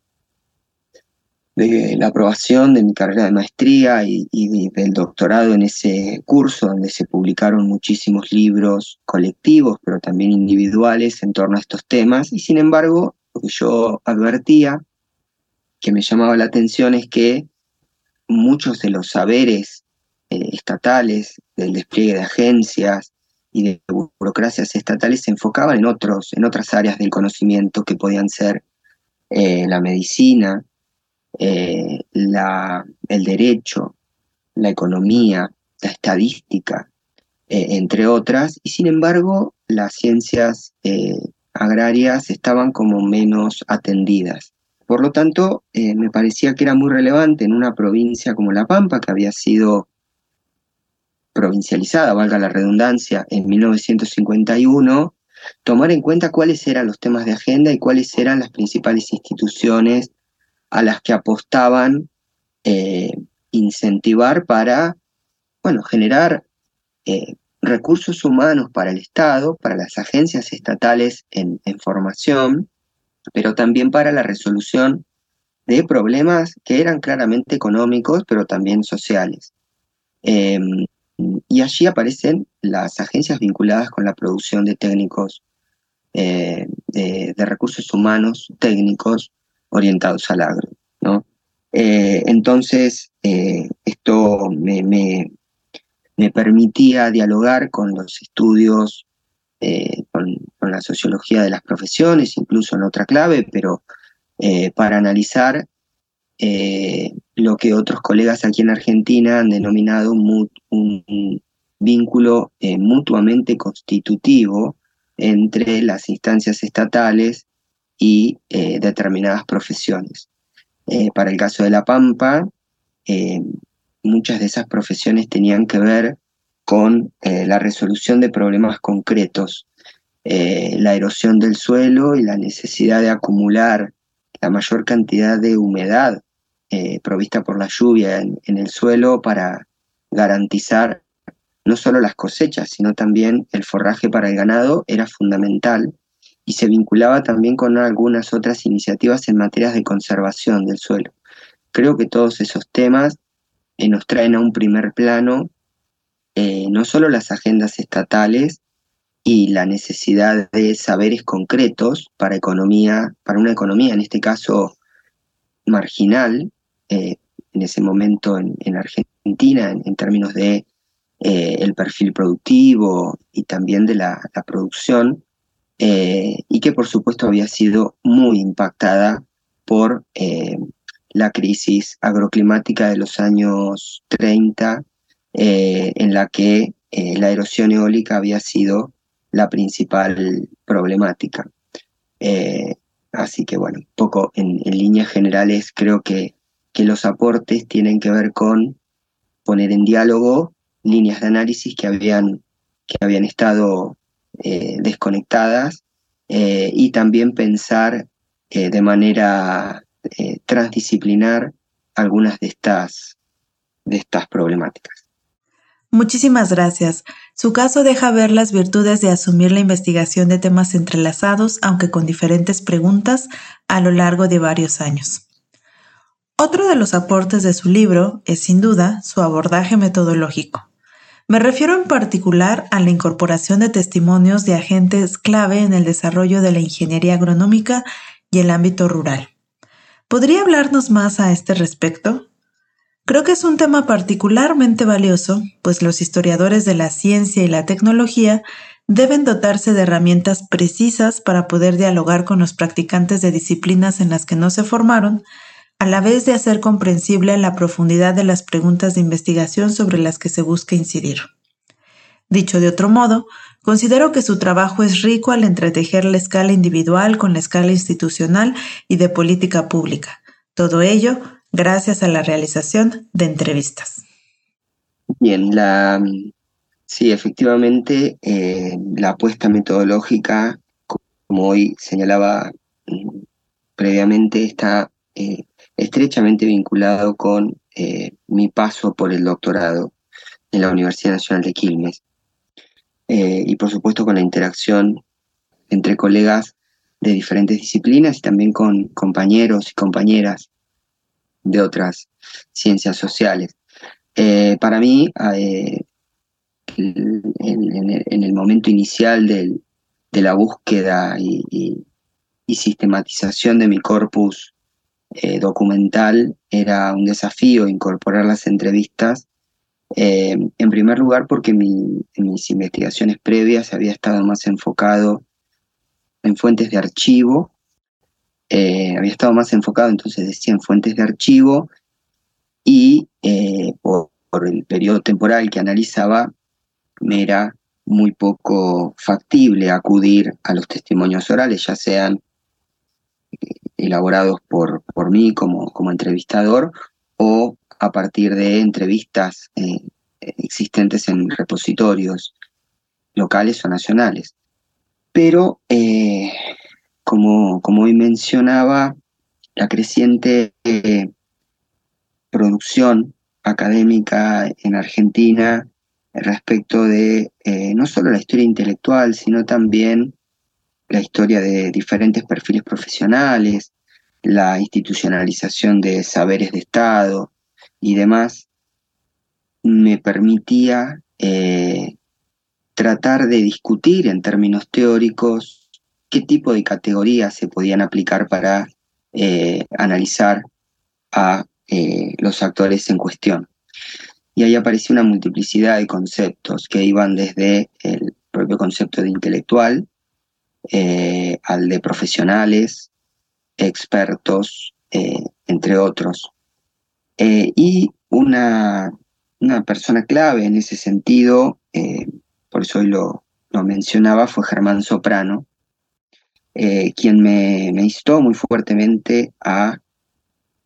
de la aprobación de mi carrera de maestría y, del doctorado en ese curso, donde se publicaron muchísimos libros colectivos, pero también individuales en torno a estos temas. Y sin embargo, lo que yo advertía, que me llamaba la atención, es que muchos de los saberes eh, estatales, del despliegue de agencias y de burocracias estatales se enfocaban en, otros, en otras áreas del conocimiento que podían ser eh, la medicina, eh, la, el derecho, la economía, la estadística, eh, entre otras, y sin embargo las ciencias agrarias estaban como menos atendidas. Por lo tanto, me parecía que era muy relevante en una provincia como La Pampa, que había sido provincializada, valga la redundancia, en 1951, tomar en cuenta cuáles eran los temas de agenda y cuáles eran las principales instituciones a las que apostaban eh, incentivar para, bueno, generar eh, recursos humanos para el Estado, para las agencias estatales en, formación, pero también para la resolución de problemas que eran claramente económicos, pero también sociales. Em, y allí aparecen las agencias vinculadas con la producción de técnicos, eh, de, recursos humanos técnicos orientados al agro. ¿no? Eh, entonces, eh, esto me, me, permitía dialogar con los estudios, con, la sociología de las profesiones, incluso en otra clave, pero para analizar lo que otros colegas aquí en Argentina han denominado un, vínculo mutuamente constitutivo entre las instancias estatales y eh, determinadas profesiones. Eh, para el caso de La Pampa, eh, muchas de esas profesiones tenían que ver con la resolución de problemas concretos, la erosión del suelo y la necesidad de acumular la mayor cantidad de humedad provista por la lluvia en el suelo para garantizar no solo las cosechas, sino también el forraje para el ganado era fundamental y se vinculaba también con algunas otras iniciativas en materias de conservación del suelo. Creo que todos esos temas eh, nos traen a un primer plano eh, no solo las agendas estatales y la necesidad de saberes concretos para economía, para una economía en este caso marginal, eh, en ese momento en, Argentina, en, términos de el perfil productivo y también de la producción, eh, y que por supuesto había sido muy impactada por eh, la crisis agroclimática de los años 30, eh, en la que eh, la erosión eólica había sido la principal problemática. Eh, así que bueno, un poco en, líneas generales creo que, que los aportes tienen que ver con poner en diálogo líneas de análisis que habían, que habían estado desconectadas y también pensar de manera eh, transdisciplinar algunas de estas, de estas problemáticas. Muchísimas gracias. Su caso deja ver las virtudes de asumir la investigación de temas entrelazados, aunque con diferentes preguntas, a lo largo de varios años. Otro de los aportes de su libro es sin duda su abordaje metodológico. Me refiero en particular a la incorporación de testimonios de agentes clave en el desarrollo de la ingeniería agronómica y el ámbito rural. ¿Podría hablarnos más a este respecto? Creo que es un tema particularmente valioso, pues los historiadores de la ciencia y la tecnología deben dotarse de herramientas precisas para poder dialogar con los practicantes de disciplinas en las que no se formaron, a la vez de hacer comprensible la profundidad de las preguntas de investigación sobre las que se busca incidir. Dicho de otro modo, considero que su trabajo es rico al entretejer la escala individual con la escala institucional y de política pública. Todo ello gracias a la realización de entrevistas. Bien, la, sí, efectivamente, eh, la apuesta metodológica, como hoy señalaba mm, previamente, está eh, estrechamente vinculado con eh, mi paso por el doctorado en la Universidad Nacional de Quilmes. Eh, y por supuesto con la interacción entre colegas de diferentes disciplinas y también con compañeros y compañeras de otras ciencias sociales. Eh, para mí, en, el momento inicial de la búsqueda y, sistematización de mi corpus documental, era un desafío incorporar las entrevistas eh, en primer lugar, porque mis investigaciones previas había estado más enfocado en fuentes de archivo, eh, había estado más enfocado, entonces decía, en fuentes de archivo y eh, por, el periodo temporal que analizaba, me era muy poco factible acudir a los testimonios orales, ya sean elaborados por, por mí como, como entrevistador o a partir de entrevistas eh, existentes en repositorios locales o nacionales. Pero, eh, como, como, hoy mencionaba, la creciente eh, producción académica en Argentina respecto de no solo la historia intelectual, sino también la historia de diferentes perfiles profesionales, la institucionalización de saberes de Estado, y demás, me permitía eh, tratar de discutir en términos teóricos qué tipo de categorías se podían aplicar para eh, analizar a eh, los actores en cuestión. Y ahí apareció una multiplicidad de conceptos que iban desde el propio concepto de intelectual al de profesionales, expertos, entre otros. Eh, y una, persona clave en ese sentido, eh, por eso hoy lo, mencionaba, fue Germán Soprano, eh, quien me, instó muy fuertemente a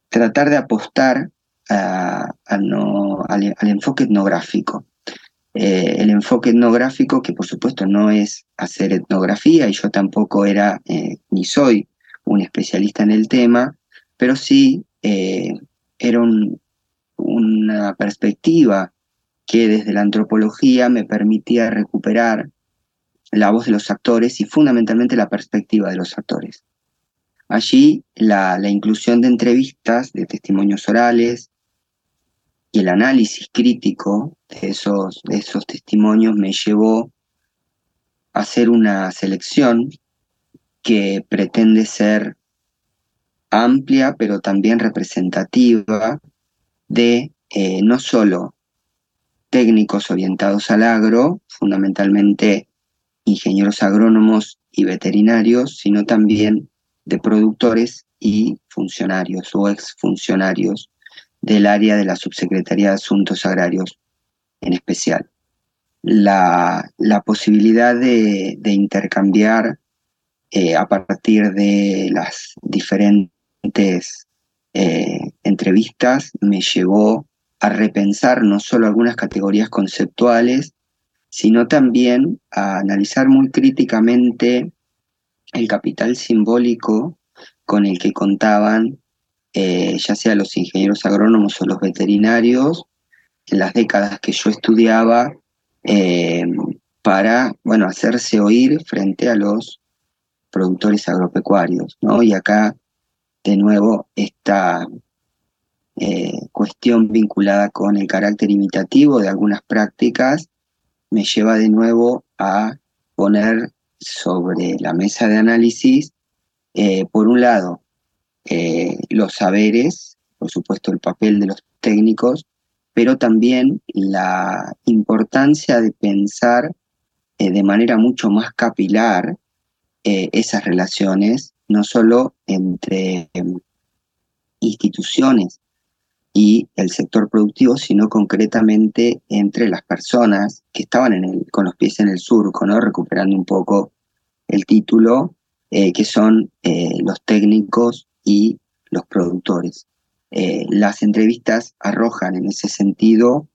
tratar de apostar no, al, enfoque etnográfico. el enfoque etnográfico, que por supuesto no es hacer etnografía, y yo tampoco era ni soy un especialista en el tema, pero sí era una perspectiva que desde la antropología me permitía recuperar la voz de los actores y fundamentalmente la perspectiva de los actores. Allí la, inclusión de entrevistas, de testimonios orales y el análisis crítico de esos, de esos testimonios me llevó a hacer una selección que pretende ser amplia, pero también representativa de eh, no solo técnicos orientados al agro, fundamentalmente ingenieros agrónomos y veterinarios, sino también de productores y funcionarios o exfuncionarios del área de la Subsecretaría de Asuntos Agrarios en especial. La, posibilidad de, intercambiar eh, a partir de las diferentes eh, entrevistas me llevó a repensar no solo algunas categorías conceptuales, sino también a analizar muy críticamente el capital simbólico con el que contaban eh, ya sea los ingenieros agrónomos o los veterinarios en las décadas que yo estudiaba para bueno, hacerse oír frente a los productores agropecuarios. ¿no? Y acá, de nuevo, esta eh, cuestión vinculada con el carácter imitativo de algunas prácticas me lleva de nuevo a poner sobre la mesa de análisis, eh, por un lado, eh, los saberes, por supuesto el papel de los técnicos, pero también la importancia de pensar de manera mucho más capilar esas relaciones, no solo entre em, instituciones y el sector productivo, sino concretamente entre las personas que estaban con los pies en el surco, ¿no? recuperando un poco el título, eh, que son eh, los técnicos y los productores. Eh, las entrevistas arrojan en ese sentido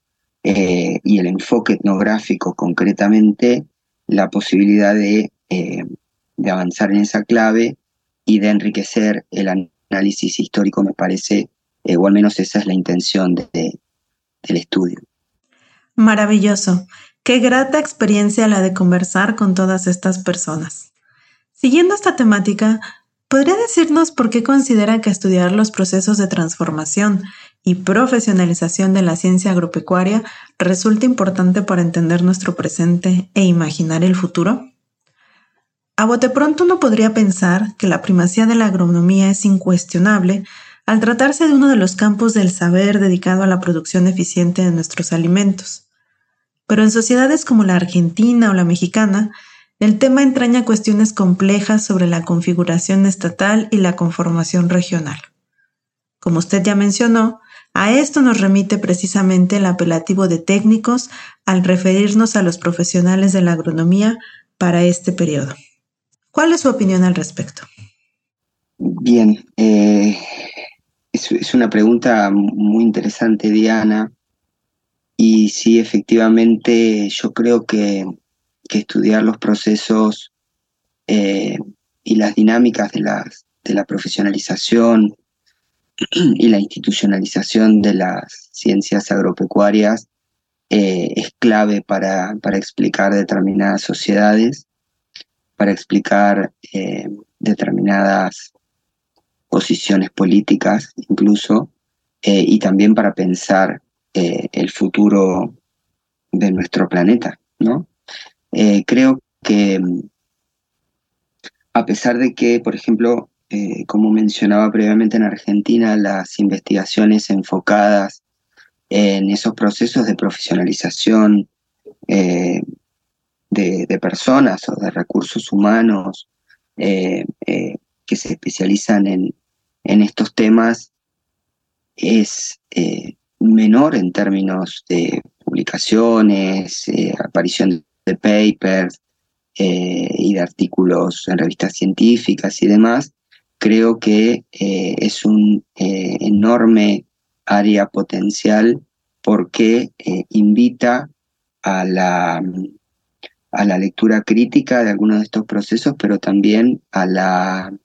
y el enfoque etnográfico concretamente la posibilidad de, de avanzar en esa clave y de enriquecer el análisis histórico, me parece eh, o al menos esa es la intención de, del estudio. Maravilloso. Qué grata experiencia la de conversar con todas estas personas. Siguiendo esta temática, ¿podría decirnos por qué considera que estudiar los procesos de transformación y profesionalización de la ciencia agropecuaria resulta importante para entender nuestro presente e imaginar el futuro? A bote pronto uno podría pensar que la primacía de la agronomía es incuestionable al tratarse de uno de los campos del saber dedicado a la producción eficiente de nuestros alimentos. Pero en sociedades como la argentina o la mexicana, el tema entraña cuestiones complejas sobre la configuración estatal y la conformación regional. Como usted ya mencionó, a esto nos remite precisamente el apelativo de técnicos al referirnos a los profesionales de la agronomía para este periodo. ¿Cuál es su opinión al respecto? Bien, eh, es, una pregunta muy interesante, Diana. Y sí, efectivamente, yo creo que, estudiar los procesos eh, y las dinámicas de, de la profesionalización y la institucionalización de las ciencias agropecuarias eh, es clave para, para, explicar determinadas sociedades, para explicar eh, determinadas posiciones políticas incluso, eh, y también para pensar eh, el futuro de nuestro planeta, ¿no? Creo que a pesar de que, por ejemplo, como mencionaba previamente en Argentina, las investigaciones enfocadas en esos procesos de profesionalización de, personas o de recursos humanos que se especializan en, en estos temas es eh, menor en términos de publicaciones, eh, aparición de papers eh, y de artículos en revistas científicas y demás, creo que es un enorme área potencial porque invita a la, a la lectura crítica de algunos de estos procesos, pero también al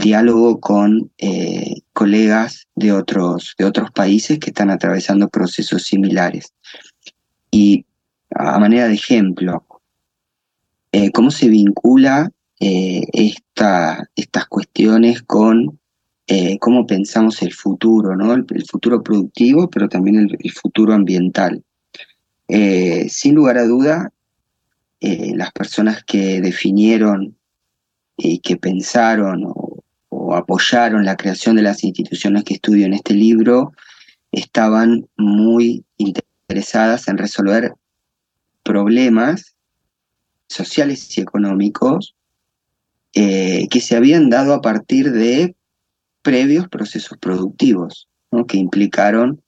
diálogo con eh, colegas de otros, de otros países que están atravesando procesos similares. Y a manera de ejemplo, eh, ¿cómo se vincula eh, estas cuestiones con cómo pensamos el futuro, ¿no? el, futuro productivo, pero también el, futuro ambiental? Sin lugar a duda, las personas que definieron y que pensaron apoyaron la creación de las instituciones que estudio en este libro estaban muy interesadas en resolver problemas sociales y económicos eh, que se habían dado a partir de previos procesos productivos, que implicaron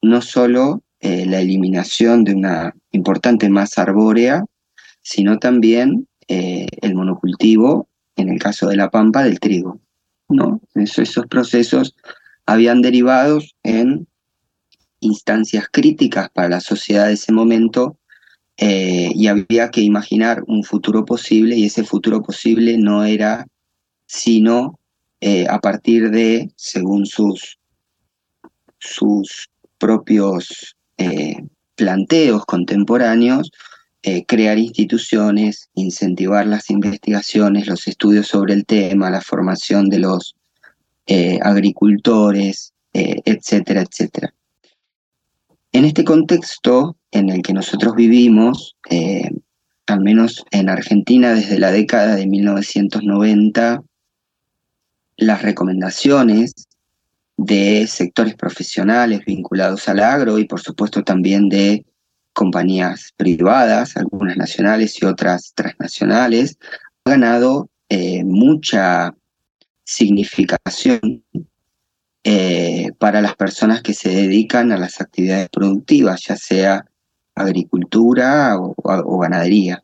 no solo eh, la eliminación de una importante masa arbórea, sino también eh, el monocultivo, en el caso de la pampa, del trigo. ¿no? esos procesos habían derivado en instancias críticas para la sociedad de ese momento eh, y había que imaginar un futuro posible y ese futuro posible no era sino a partir de, según sus, sus propios eh, planteos contemporáneos, crear instituciones, incentivar las investigaciones, los estudios sobre el tema, la formación de los agricultores, etcétera, etcétera. En este contexto en el que nosotros vivimos, eh, al menos en Argentina desde la década de 1990, las recomendaciones de sectores profesionales vinculados al agro y por supuesto también de compañías privadas, algunas nacionales y otras transnacionales, ha ganado eh, mucha significación eh, para las personas que se dedican a las actividades productivas, ya sea agricultura o, ganadería.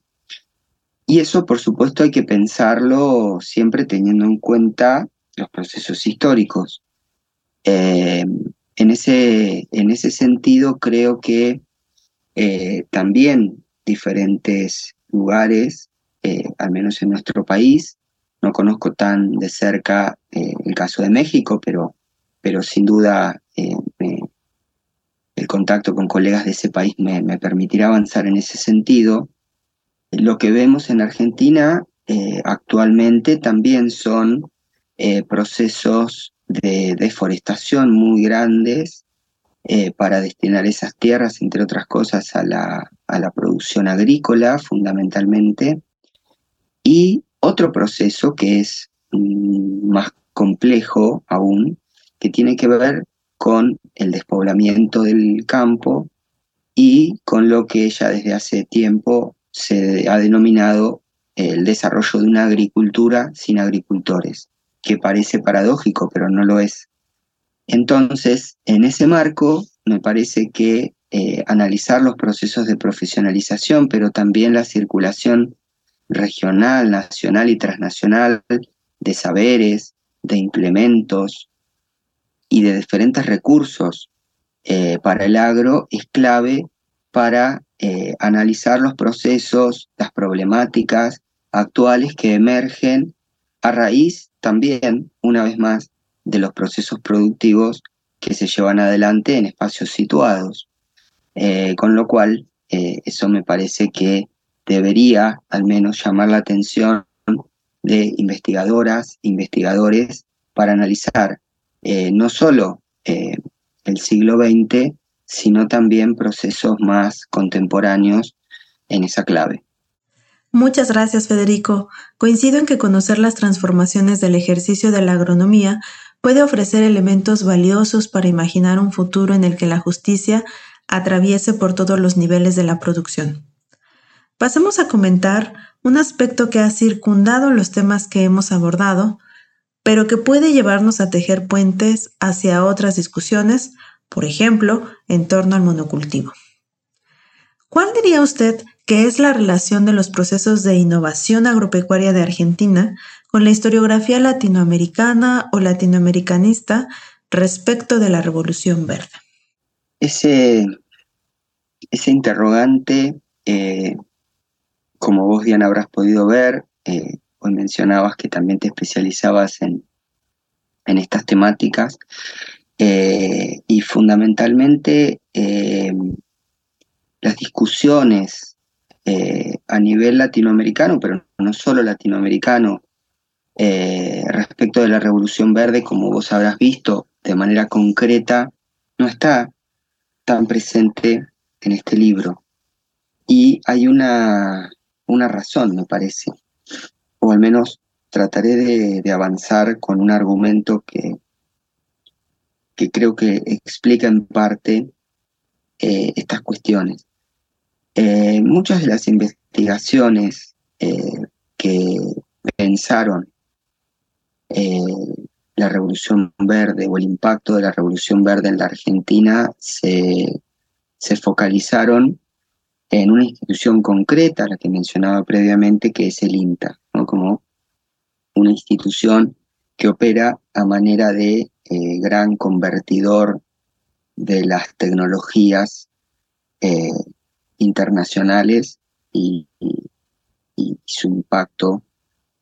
Y eso, por supuesto, hay que pensarlo siempre teniendo en cuenta los procesos históricos. Eh, en, ese, en ese sentido, creo que eh, también diferentes lugares, al menos en nuestro país, no conozco tan de cerca el caso de México, pero pero sin duda eh, el contacto con colegas de ese país me, permitirá avanzar en ese sentido. Lo que vemos en Argentina eh, actualmente también son eh, procesos de deforestación muy grandes para destinar esas tierras, entre otras cosas, a la, a la producción agrícola fundamentalmente. Y otro proceso que es mm, más complejo aún, que tiene que ver con el despoblamiento del campo y con lo que ya desde hace tiempo se ha denominado el desarrollo de una agricultura sin agricultores, que parece paradójico, pero no lo es. Entonces, en ese marco, me parece que eh, analizar los procesos de profesionalización, pero también la circulación regional, nacional y transnacional de saberes, de implementos, y de diferentes recursos eh, para el agro es clave para eh, analizar los procesos, las problemáticas actuales que emergen a raíz también, una vez más, de los procesos productivos que se llevan adelante en espacios situados. Eh, con lo cual, eso me parece que debería al menos llamar la atención de investigadoras, investigadores, para analizar eh, no solo eh, el siglo XX, sino también procesos más contemporáneos en esa clave. Muchas gracias, Federico. Coincido en que conocer las transformaciones del ejercicio de la agronomía puede ofrecer elementos valiosos para imaginar un futuro en el que la justicia atraviese por todos los niveles de la producción. Pasemos a comentar un aspecto que ha circundado los temas que hemos abordado, pero que puede llevarnos a tejer puentes hacia otras discusiones, por ejemplo, en torno al monocultivo. ¿Cuál diría usted que es la relación de los procesos de innovación agropecuaria de Argentina con la historiografía latinoamericana o latinoamericanista respecto de la Revolución Verde? Ese, ese interrogante, eh, como vos, Diana, habrás podido ver, eh, hoy mencionabas que también te especializabas en, en estas temáticas eh, y fundamentalmente las discusiones eh, a nivel latinoamericano, pero no solo latinoamericano, respecto de la Revolución Verde, como vos habrás visto de manera concreta, no está tan presente en este libro. Y hay una, una razón, me parece o al menos trataré de, avanzar con un argumento que, que creo que explica en parte eh, estas cuestiones. Eh, muchas de las investigaciones eh, que pensaron eh, la Revolución Verde o el impacto de la Revolución Verde en la Argentina se, se focalizaron en una institución concreta, la que mencionaba previamente, que es el INTA, como una institución que opera a manera de gran convertidor de las tecnologías internacionales y, su impacto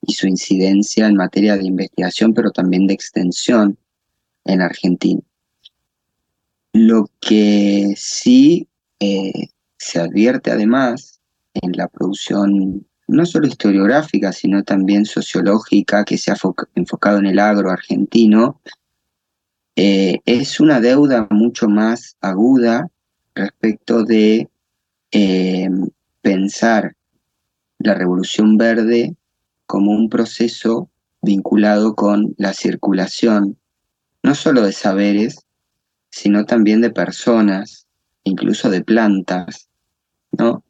y su incidencia en materia de investigación, pero también de extensión en Argentina. Lo que sí eh, se advierte además en la producción no solo historiográfica, sino también sociológica que se ha enfocado en el agro argentino, eh, es una deuda mucho más aguda respecto de eh, pensar la revolución verde como un proceso vinculado con la circulación, no solo de saberes, sino también de personas, incluso de plantas, ¿no?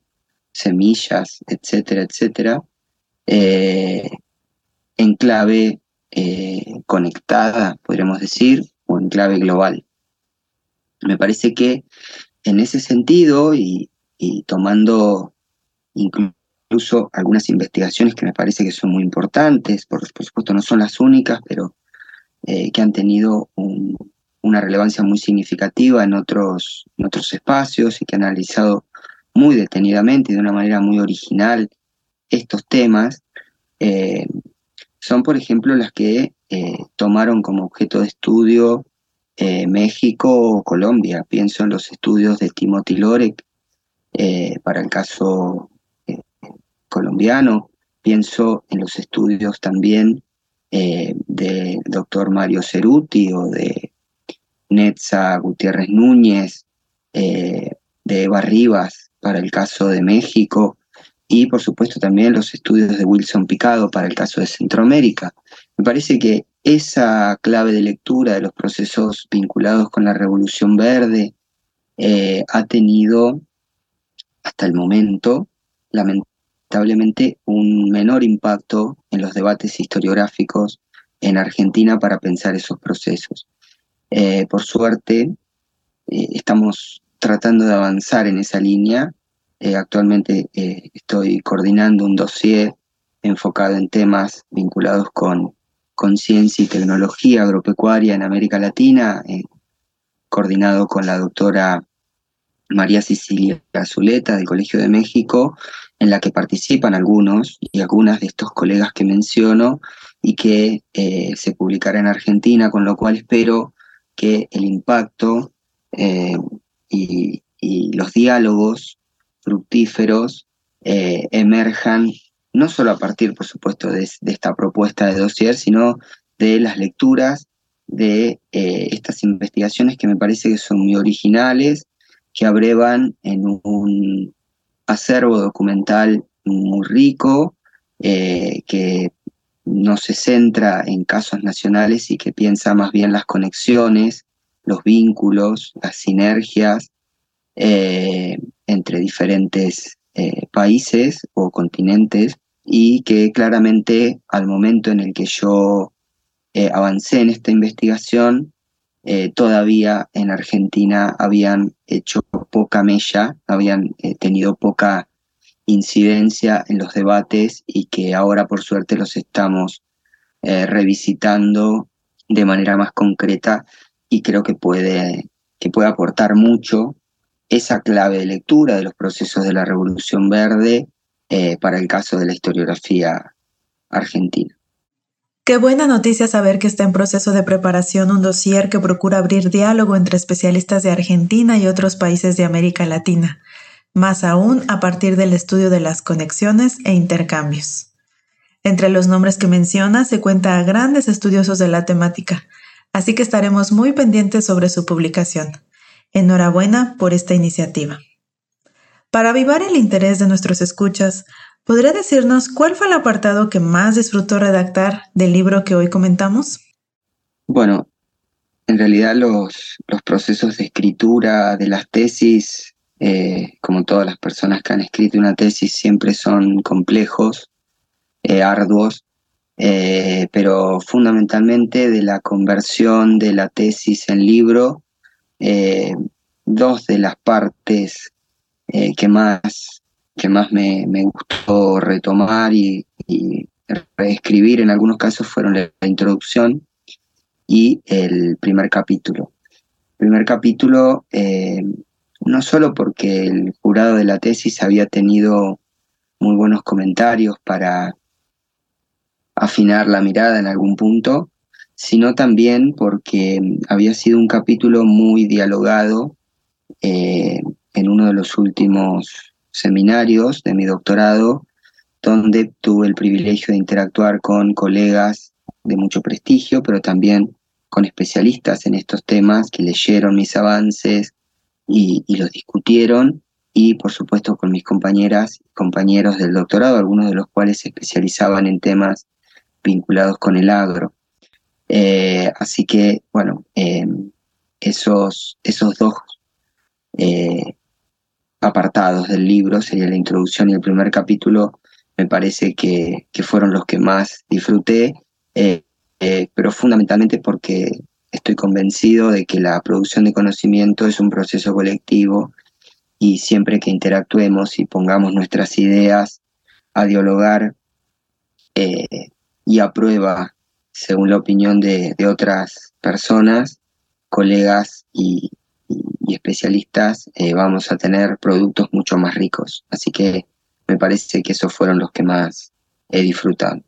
semillas, etcétera, etcétera, eh, en clave eh, conectada, podríamos decir, o en clave global. Me parece que en ese sentido, y, tomando incluso algunas investigaciones que me parece que son muy importantes, por, supuesto no son las únicas, pero eh, que han tenido una relevancia muy significativa en otros, en otros espacios y que han analizado muy detenidamente y de una manera muy original estos temas, eh, son por ejemplo las que eh, tomaron como objeto de estudio México o Colombia. Pienso en los estudios de Timothy Lorek para el caso colombiano, pienso en los estudios también del doctor Mario Ceruti o de Netza Gutiérrez Núñez, de Eva Rivas, para el caso de México y por supuesto también los estudios de Wilson Picado para el caso de Centroamérica. Me parece que esa clave de lectura de los procesos vinculados con la Revolución Verde eh, ha tenido hasta el momento, lamentablemente, un menor impacto en los debates historiográficos en Argentina para pensar esos procesos. Eh, por suerte, eh, estamos tratando de avanzar en esa línea. Eh, actualmente estoy coordinando un dossier enfocado en temas vinculados con, con ciencia y tecnología agropecuaria en América Latina, coordinado con la doctora María Cecilia Azuleta del Colegio de México, en la que participan algunos y algunas de estos colegas que menciono y que se publicará en Argentina, con lo cual espero que el impacto y, los diálogos fructíferos eh, emerjan no solo a partir, por supuesto, de, esta propuesta de dossier, sino de las lecturas de eh, estas investigaciones que me parece que son muy originales, que abrevan en un acervo documental muy rico, eh, que no se centra en casos nacionales y que piensa más bien las conexiones los vínculos, las sinergias eh, entre diferentes eh, países o continentes y que claramente al momento en el que yo avancé en esta investigación, todavía en Argentina habían hecho poca mella, habían tenido poca incidencia en los debates y que ahora por suerte los estamos revisitando de manera más concreta y creo que puede, que puede aportar mucho esa clave de lectura de los procesos de la Revolución Verde eh, para el caso de la historiografía argentina. Qué buena noticia saber que está en proceso de preparación un dossier que procura abrir diálogo entre especialistas de Argentina y otros países de América Latina, más aún a partir del estudio de las conexiones e intercambios. Entre los nombres que menciona se cuenta a grandes estudiosos de la temática, así que estaremos muy pendientes sobre su publicación. Enhorabuena por esta iniciativa. Para avivar el interés de nuestros escuchas, ¿podría decirnos cuál fue el apartado que más disfrutó redactar del libro que hoy comentamos? Bueno, en realidad los, procesos de escritura de las tesis, eh, como todas las personas que han escrito una tesis, siempre son complejos, eh, arduos, eh, pero fundamentalmente de la conversión de la tesis en libro, dos de las partes que más, que más me, gustó retomar y, reescribir en algunos casos fueron la, introducción y el primer capítulo. El primer capítulo, no solo porque el jurado de la tesis había tenido muy buenos comentarios para afinar la mirada en algún punto, sino también porque había sido un capítulo muy dialogado eh, en uno de los últimos seminarios de mi doctorado, donde tuve el privilegio de interactuar con colegas de mucho prestigio, pero también con especialistas en estos temas que leyeron mis avances y, los discutieron, y por supuesto con mis compañeras y compañeros del doctorado, algunos de los cuales se especializaban en temas vinculados con el agro. Eh, así que, bueno, em, esos, esos dos eh, apartados del libro, sería la introducción y el primer capítulo, me parece que, fueron los que más disfruté, eh, pero fundamentalmente porque estoy convencido de que la producción de conocimiento es un proceso colectivo y siempre que interactuemos y pongamos nuestras ideas a dialogar, y aprueba, según la opinión de, otras personas, colegas y, especialistas, eh, vamos a tener productos mucho más ricos. Así que me parece que esos fueron los que más he disfrutado.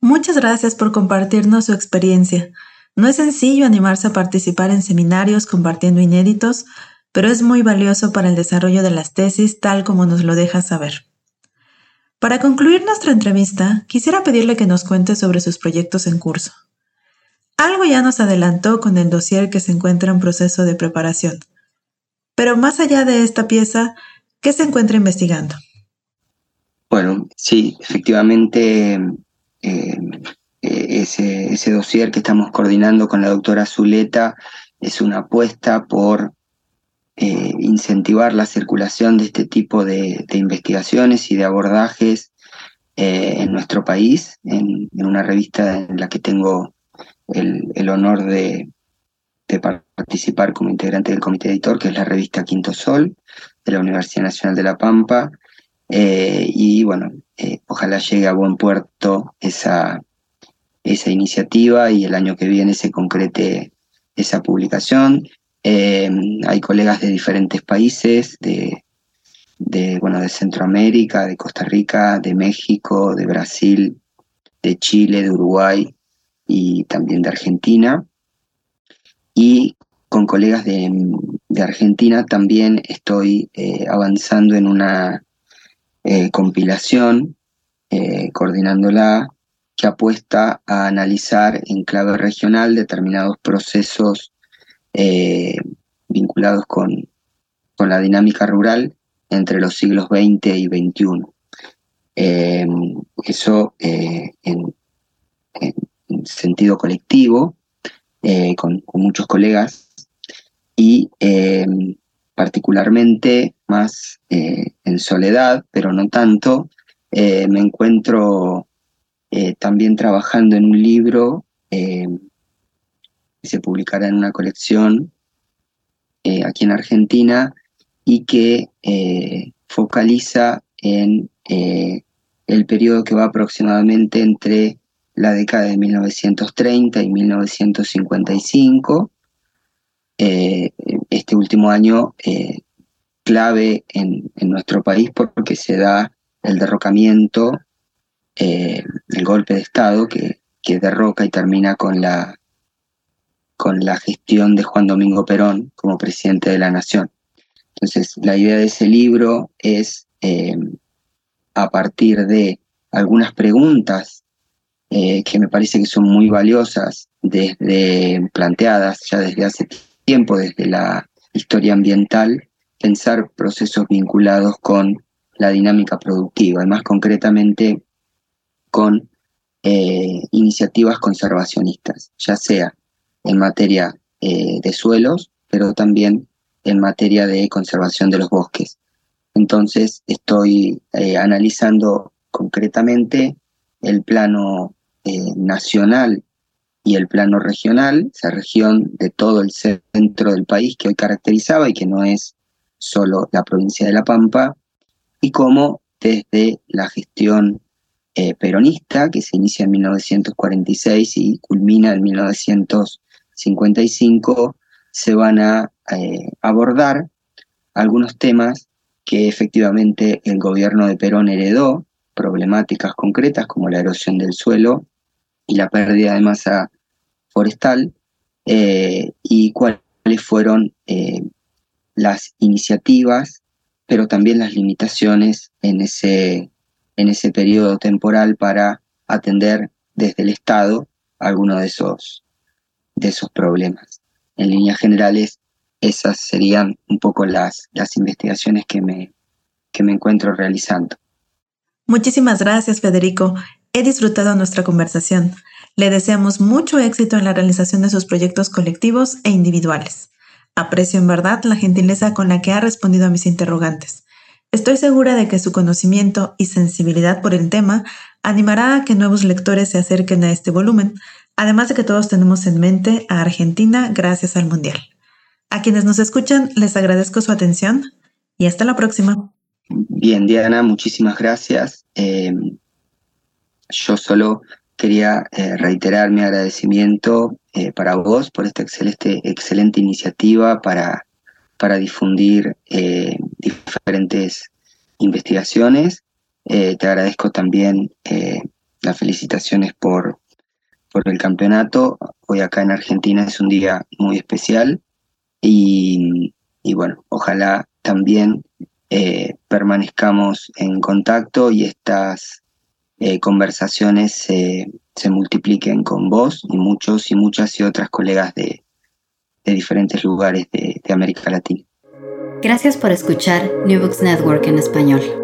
Muchas gracias por compartirnos su experiencia. No es sencillo animarse a participar en seminarios compartiendo inéditos, pero es muy valioso para el desarrollo de las tesis tal como nos lo deja saber. Para concluir nuestra entrevista, quisiera pedirle que nos cuente sobre sus proyectos en curso. Algo ya nos adelantó con el dossier que se encuentra en proceso de preparación. Pero más allá de esta pieza, ¿qué se encuentra investigando? Bueno, sí, efectivamente, eh, ese, ese dossier que estamos coordinando con la doctora Zuleta es una apuesta por eh, incentivar la circulación de este tipo de, investigaciones y de abordajes eh, en nuestro país, en, una revista en la que tengo el, honor de, participar como integrante del comité editor, que es la revista Quinto Sol de la Universidad Nacional de La Pampa. Eh, y bueno, ojalá llegue a buen puerto esa, esa iniciativa y el año que viene se concrete esa publicación. Eh, hay colegas de diferentes países, de, bueno, de Centroamérica, de Costa Rica, de México, de Brasil, de Chile, de Uruguay y también de Argentina. Y con colegas de, Argentina también estoy eh, avanzando en una eh, compilación, coordinándola, que apuesta a analizar en clave regional determinados procesos eh, vinculados con, con, la dinámica rural entre los siglos XX y XXI. Eh, eso eh, en, sentido colectivo, con, muchos colegas, y particularmente más en soledad, pero no tanto, me encuentro también trabajando en un libro que se publicará en una colección eh, aquí en Argentina y que eh, focaliza en eh, el periodo que va aproximadamente entre la década de 1930 y 1955. este último año clave en, nuestro país porque se da el derrocamiento, el golpe de Estado que, que derroca y termina con la con la gestión de Juan Domingo Perón como presidente de la Nación. Entonces, la idea de ese libro es, eh, a partir de algunas preguntas eh, que me parece que son muy valiosas, desde planteadas ya desde hace tiempo, desde la historia ambiental, pensar procesos vinculados con la dinámica productiva y más concretamente con eh, iniciativas conservacionistas, ya sea en materia eh, de suelos, pero también en materia de conservación de los bosques. Entonces estoy analizando concretamente el plano nacional y el plano regional, esa región de todo el centro del país que hoy caracterizaba y que no es solo la provincia de La Pampa, y cómo desde la gestión eh, peronista, que se inicia en 1946 y culmina en 1955, se van a eh, abordar algunos temas que efectivamente el gobierno de Perón heredó, problemáticas concretas como la erosión del suelo y la pérdida de masa forestal eh, y cuáles fueron eh, las iniciativas, pero también las limitaciones en ese, en ese periodo temporal para atender desde el Estado algunos de esos, de esos problemas. En líneas generales, esas serían un poco las, las investigaciones que me, que me encuentro realizando. Muchísimas gracias, Federico. He disfrutado nuestra conversación. Le deseamos mucho éxito en la realización de sus proyectos colectivos e individuales. Aprecio en verdad la gentileza con la que ha respondido a mis interrogantes. Estoy segura de que su conocimiento y sensibilidad por el tema animará a que nuevos lectores se acerquen a este volumen, además de que todos tenemos en mente a Argentina gracias al Mundial. A quienes nos escuchan les agradezco su atención y hasta la próxima. Bien, Diana, muchísimas gracias. Eh, yo solo quería eh, reiterar mi agradecimiento eh, para vos por esta excelente, excelente iniciativa para, para difundir diferentes investigaciones. te agradezco también las felicitaciones por, por el campeonato. Hoy acá en Argentina es un día muy especial y, y bueno, ojalá también permanezcamos en contacto y estas eh, conversaciones se, multipliquen con vos y muchos y muchas y otras colegas de, de diferentes lugares de, de América Latina. Gracias por escuchar New Books Network en español.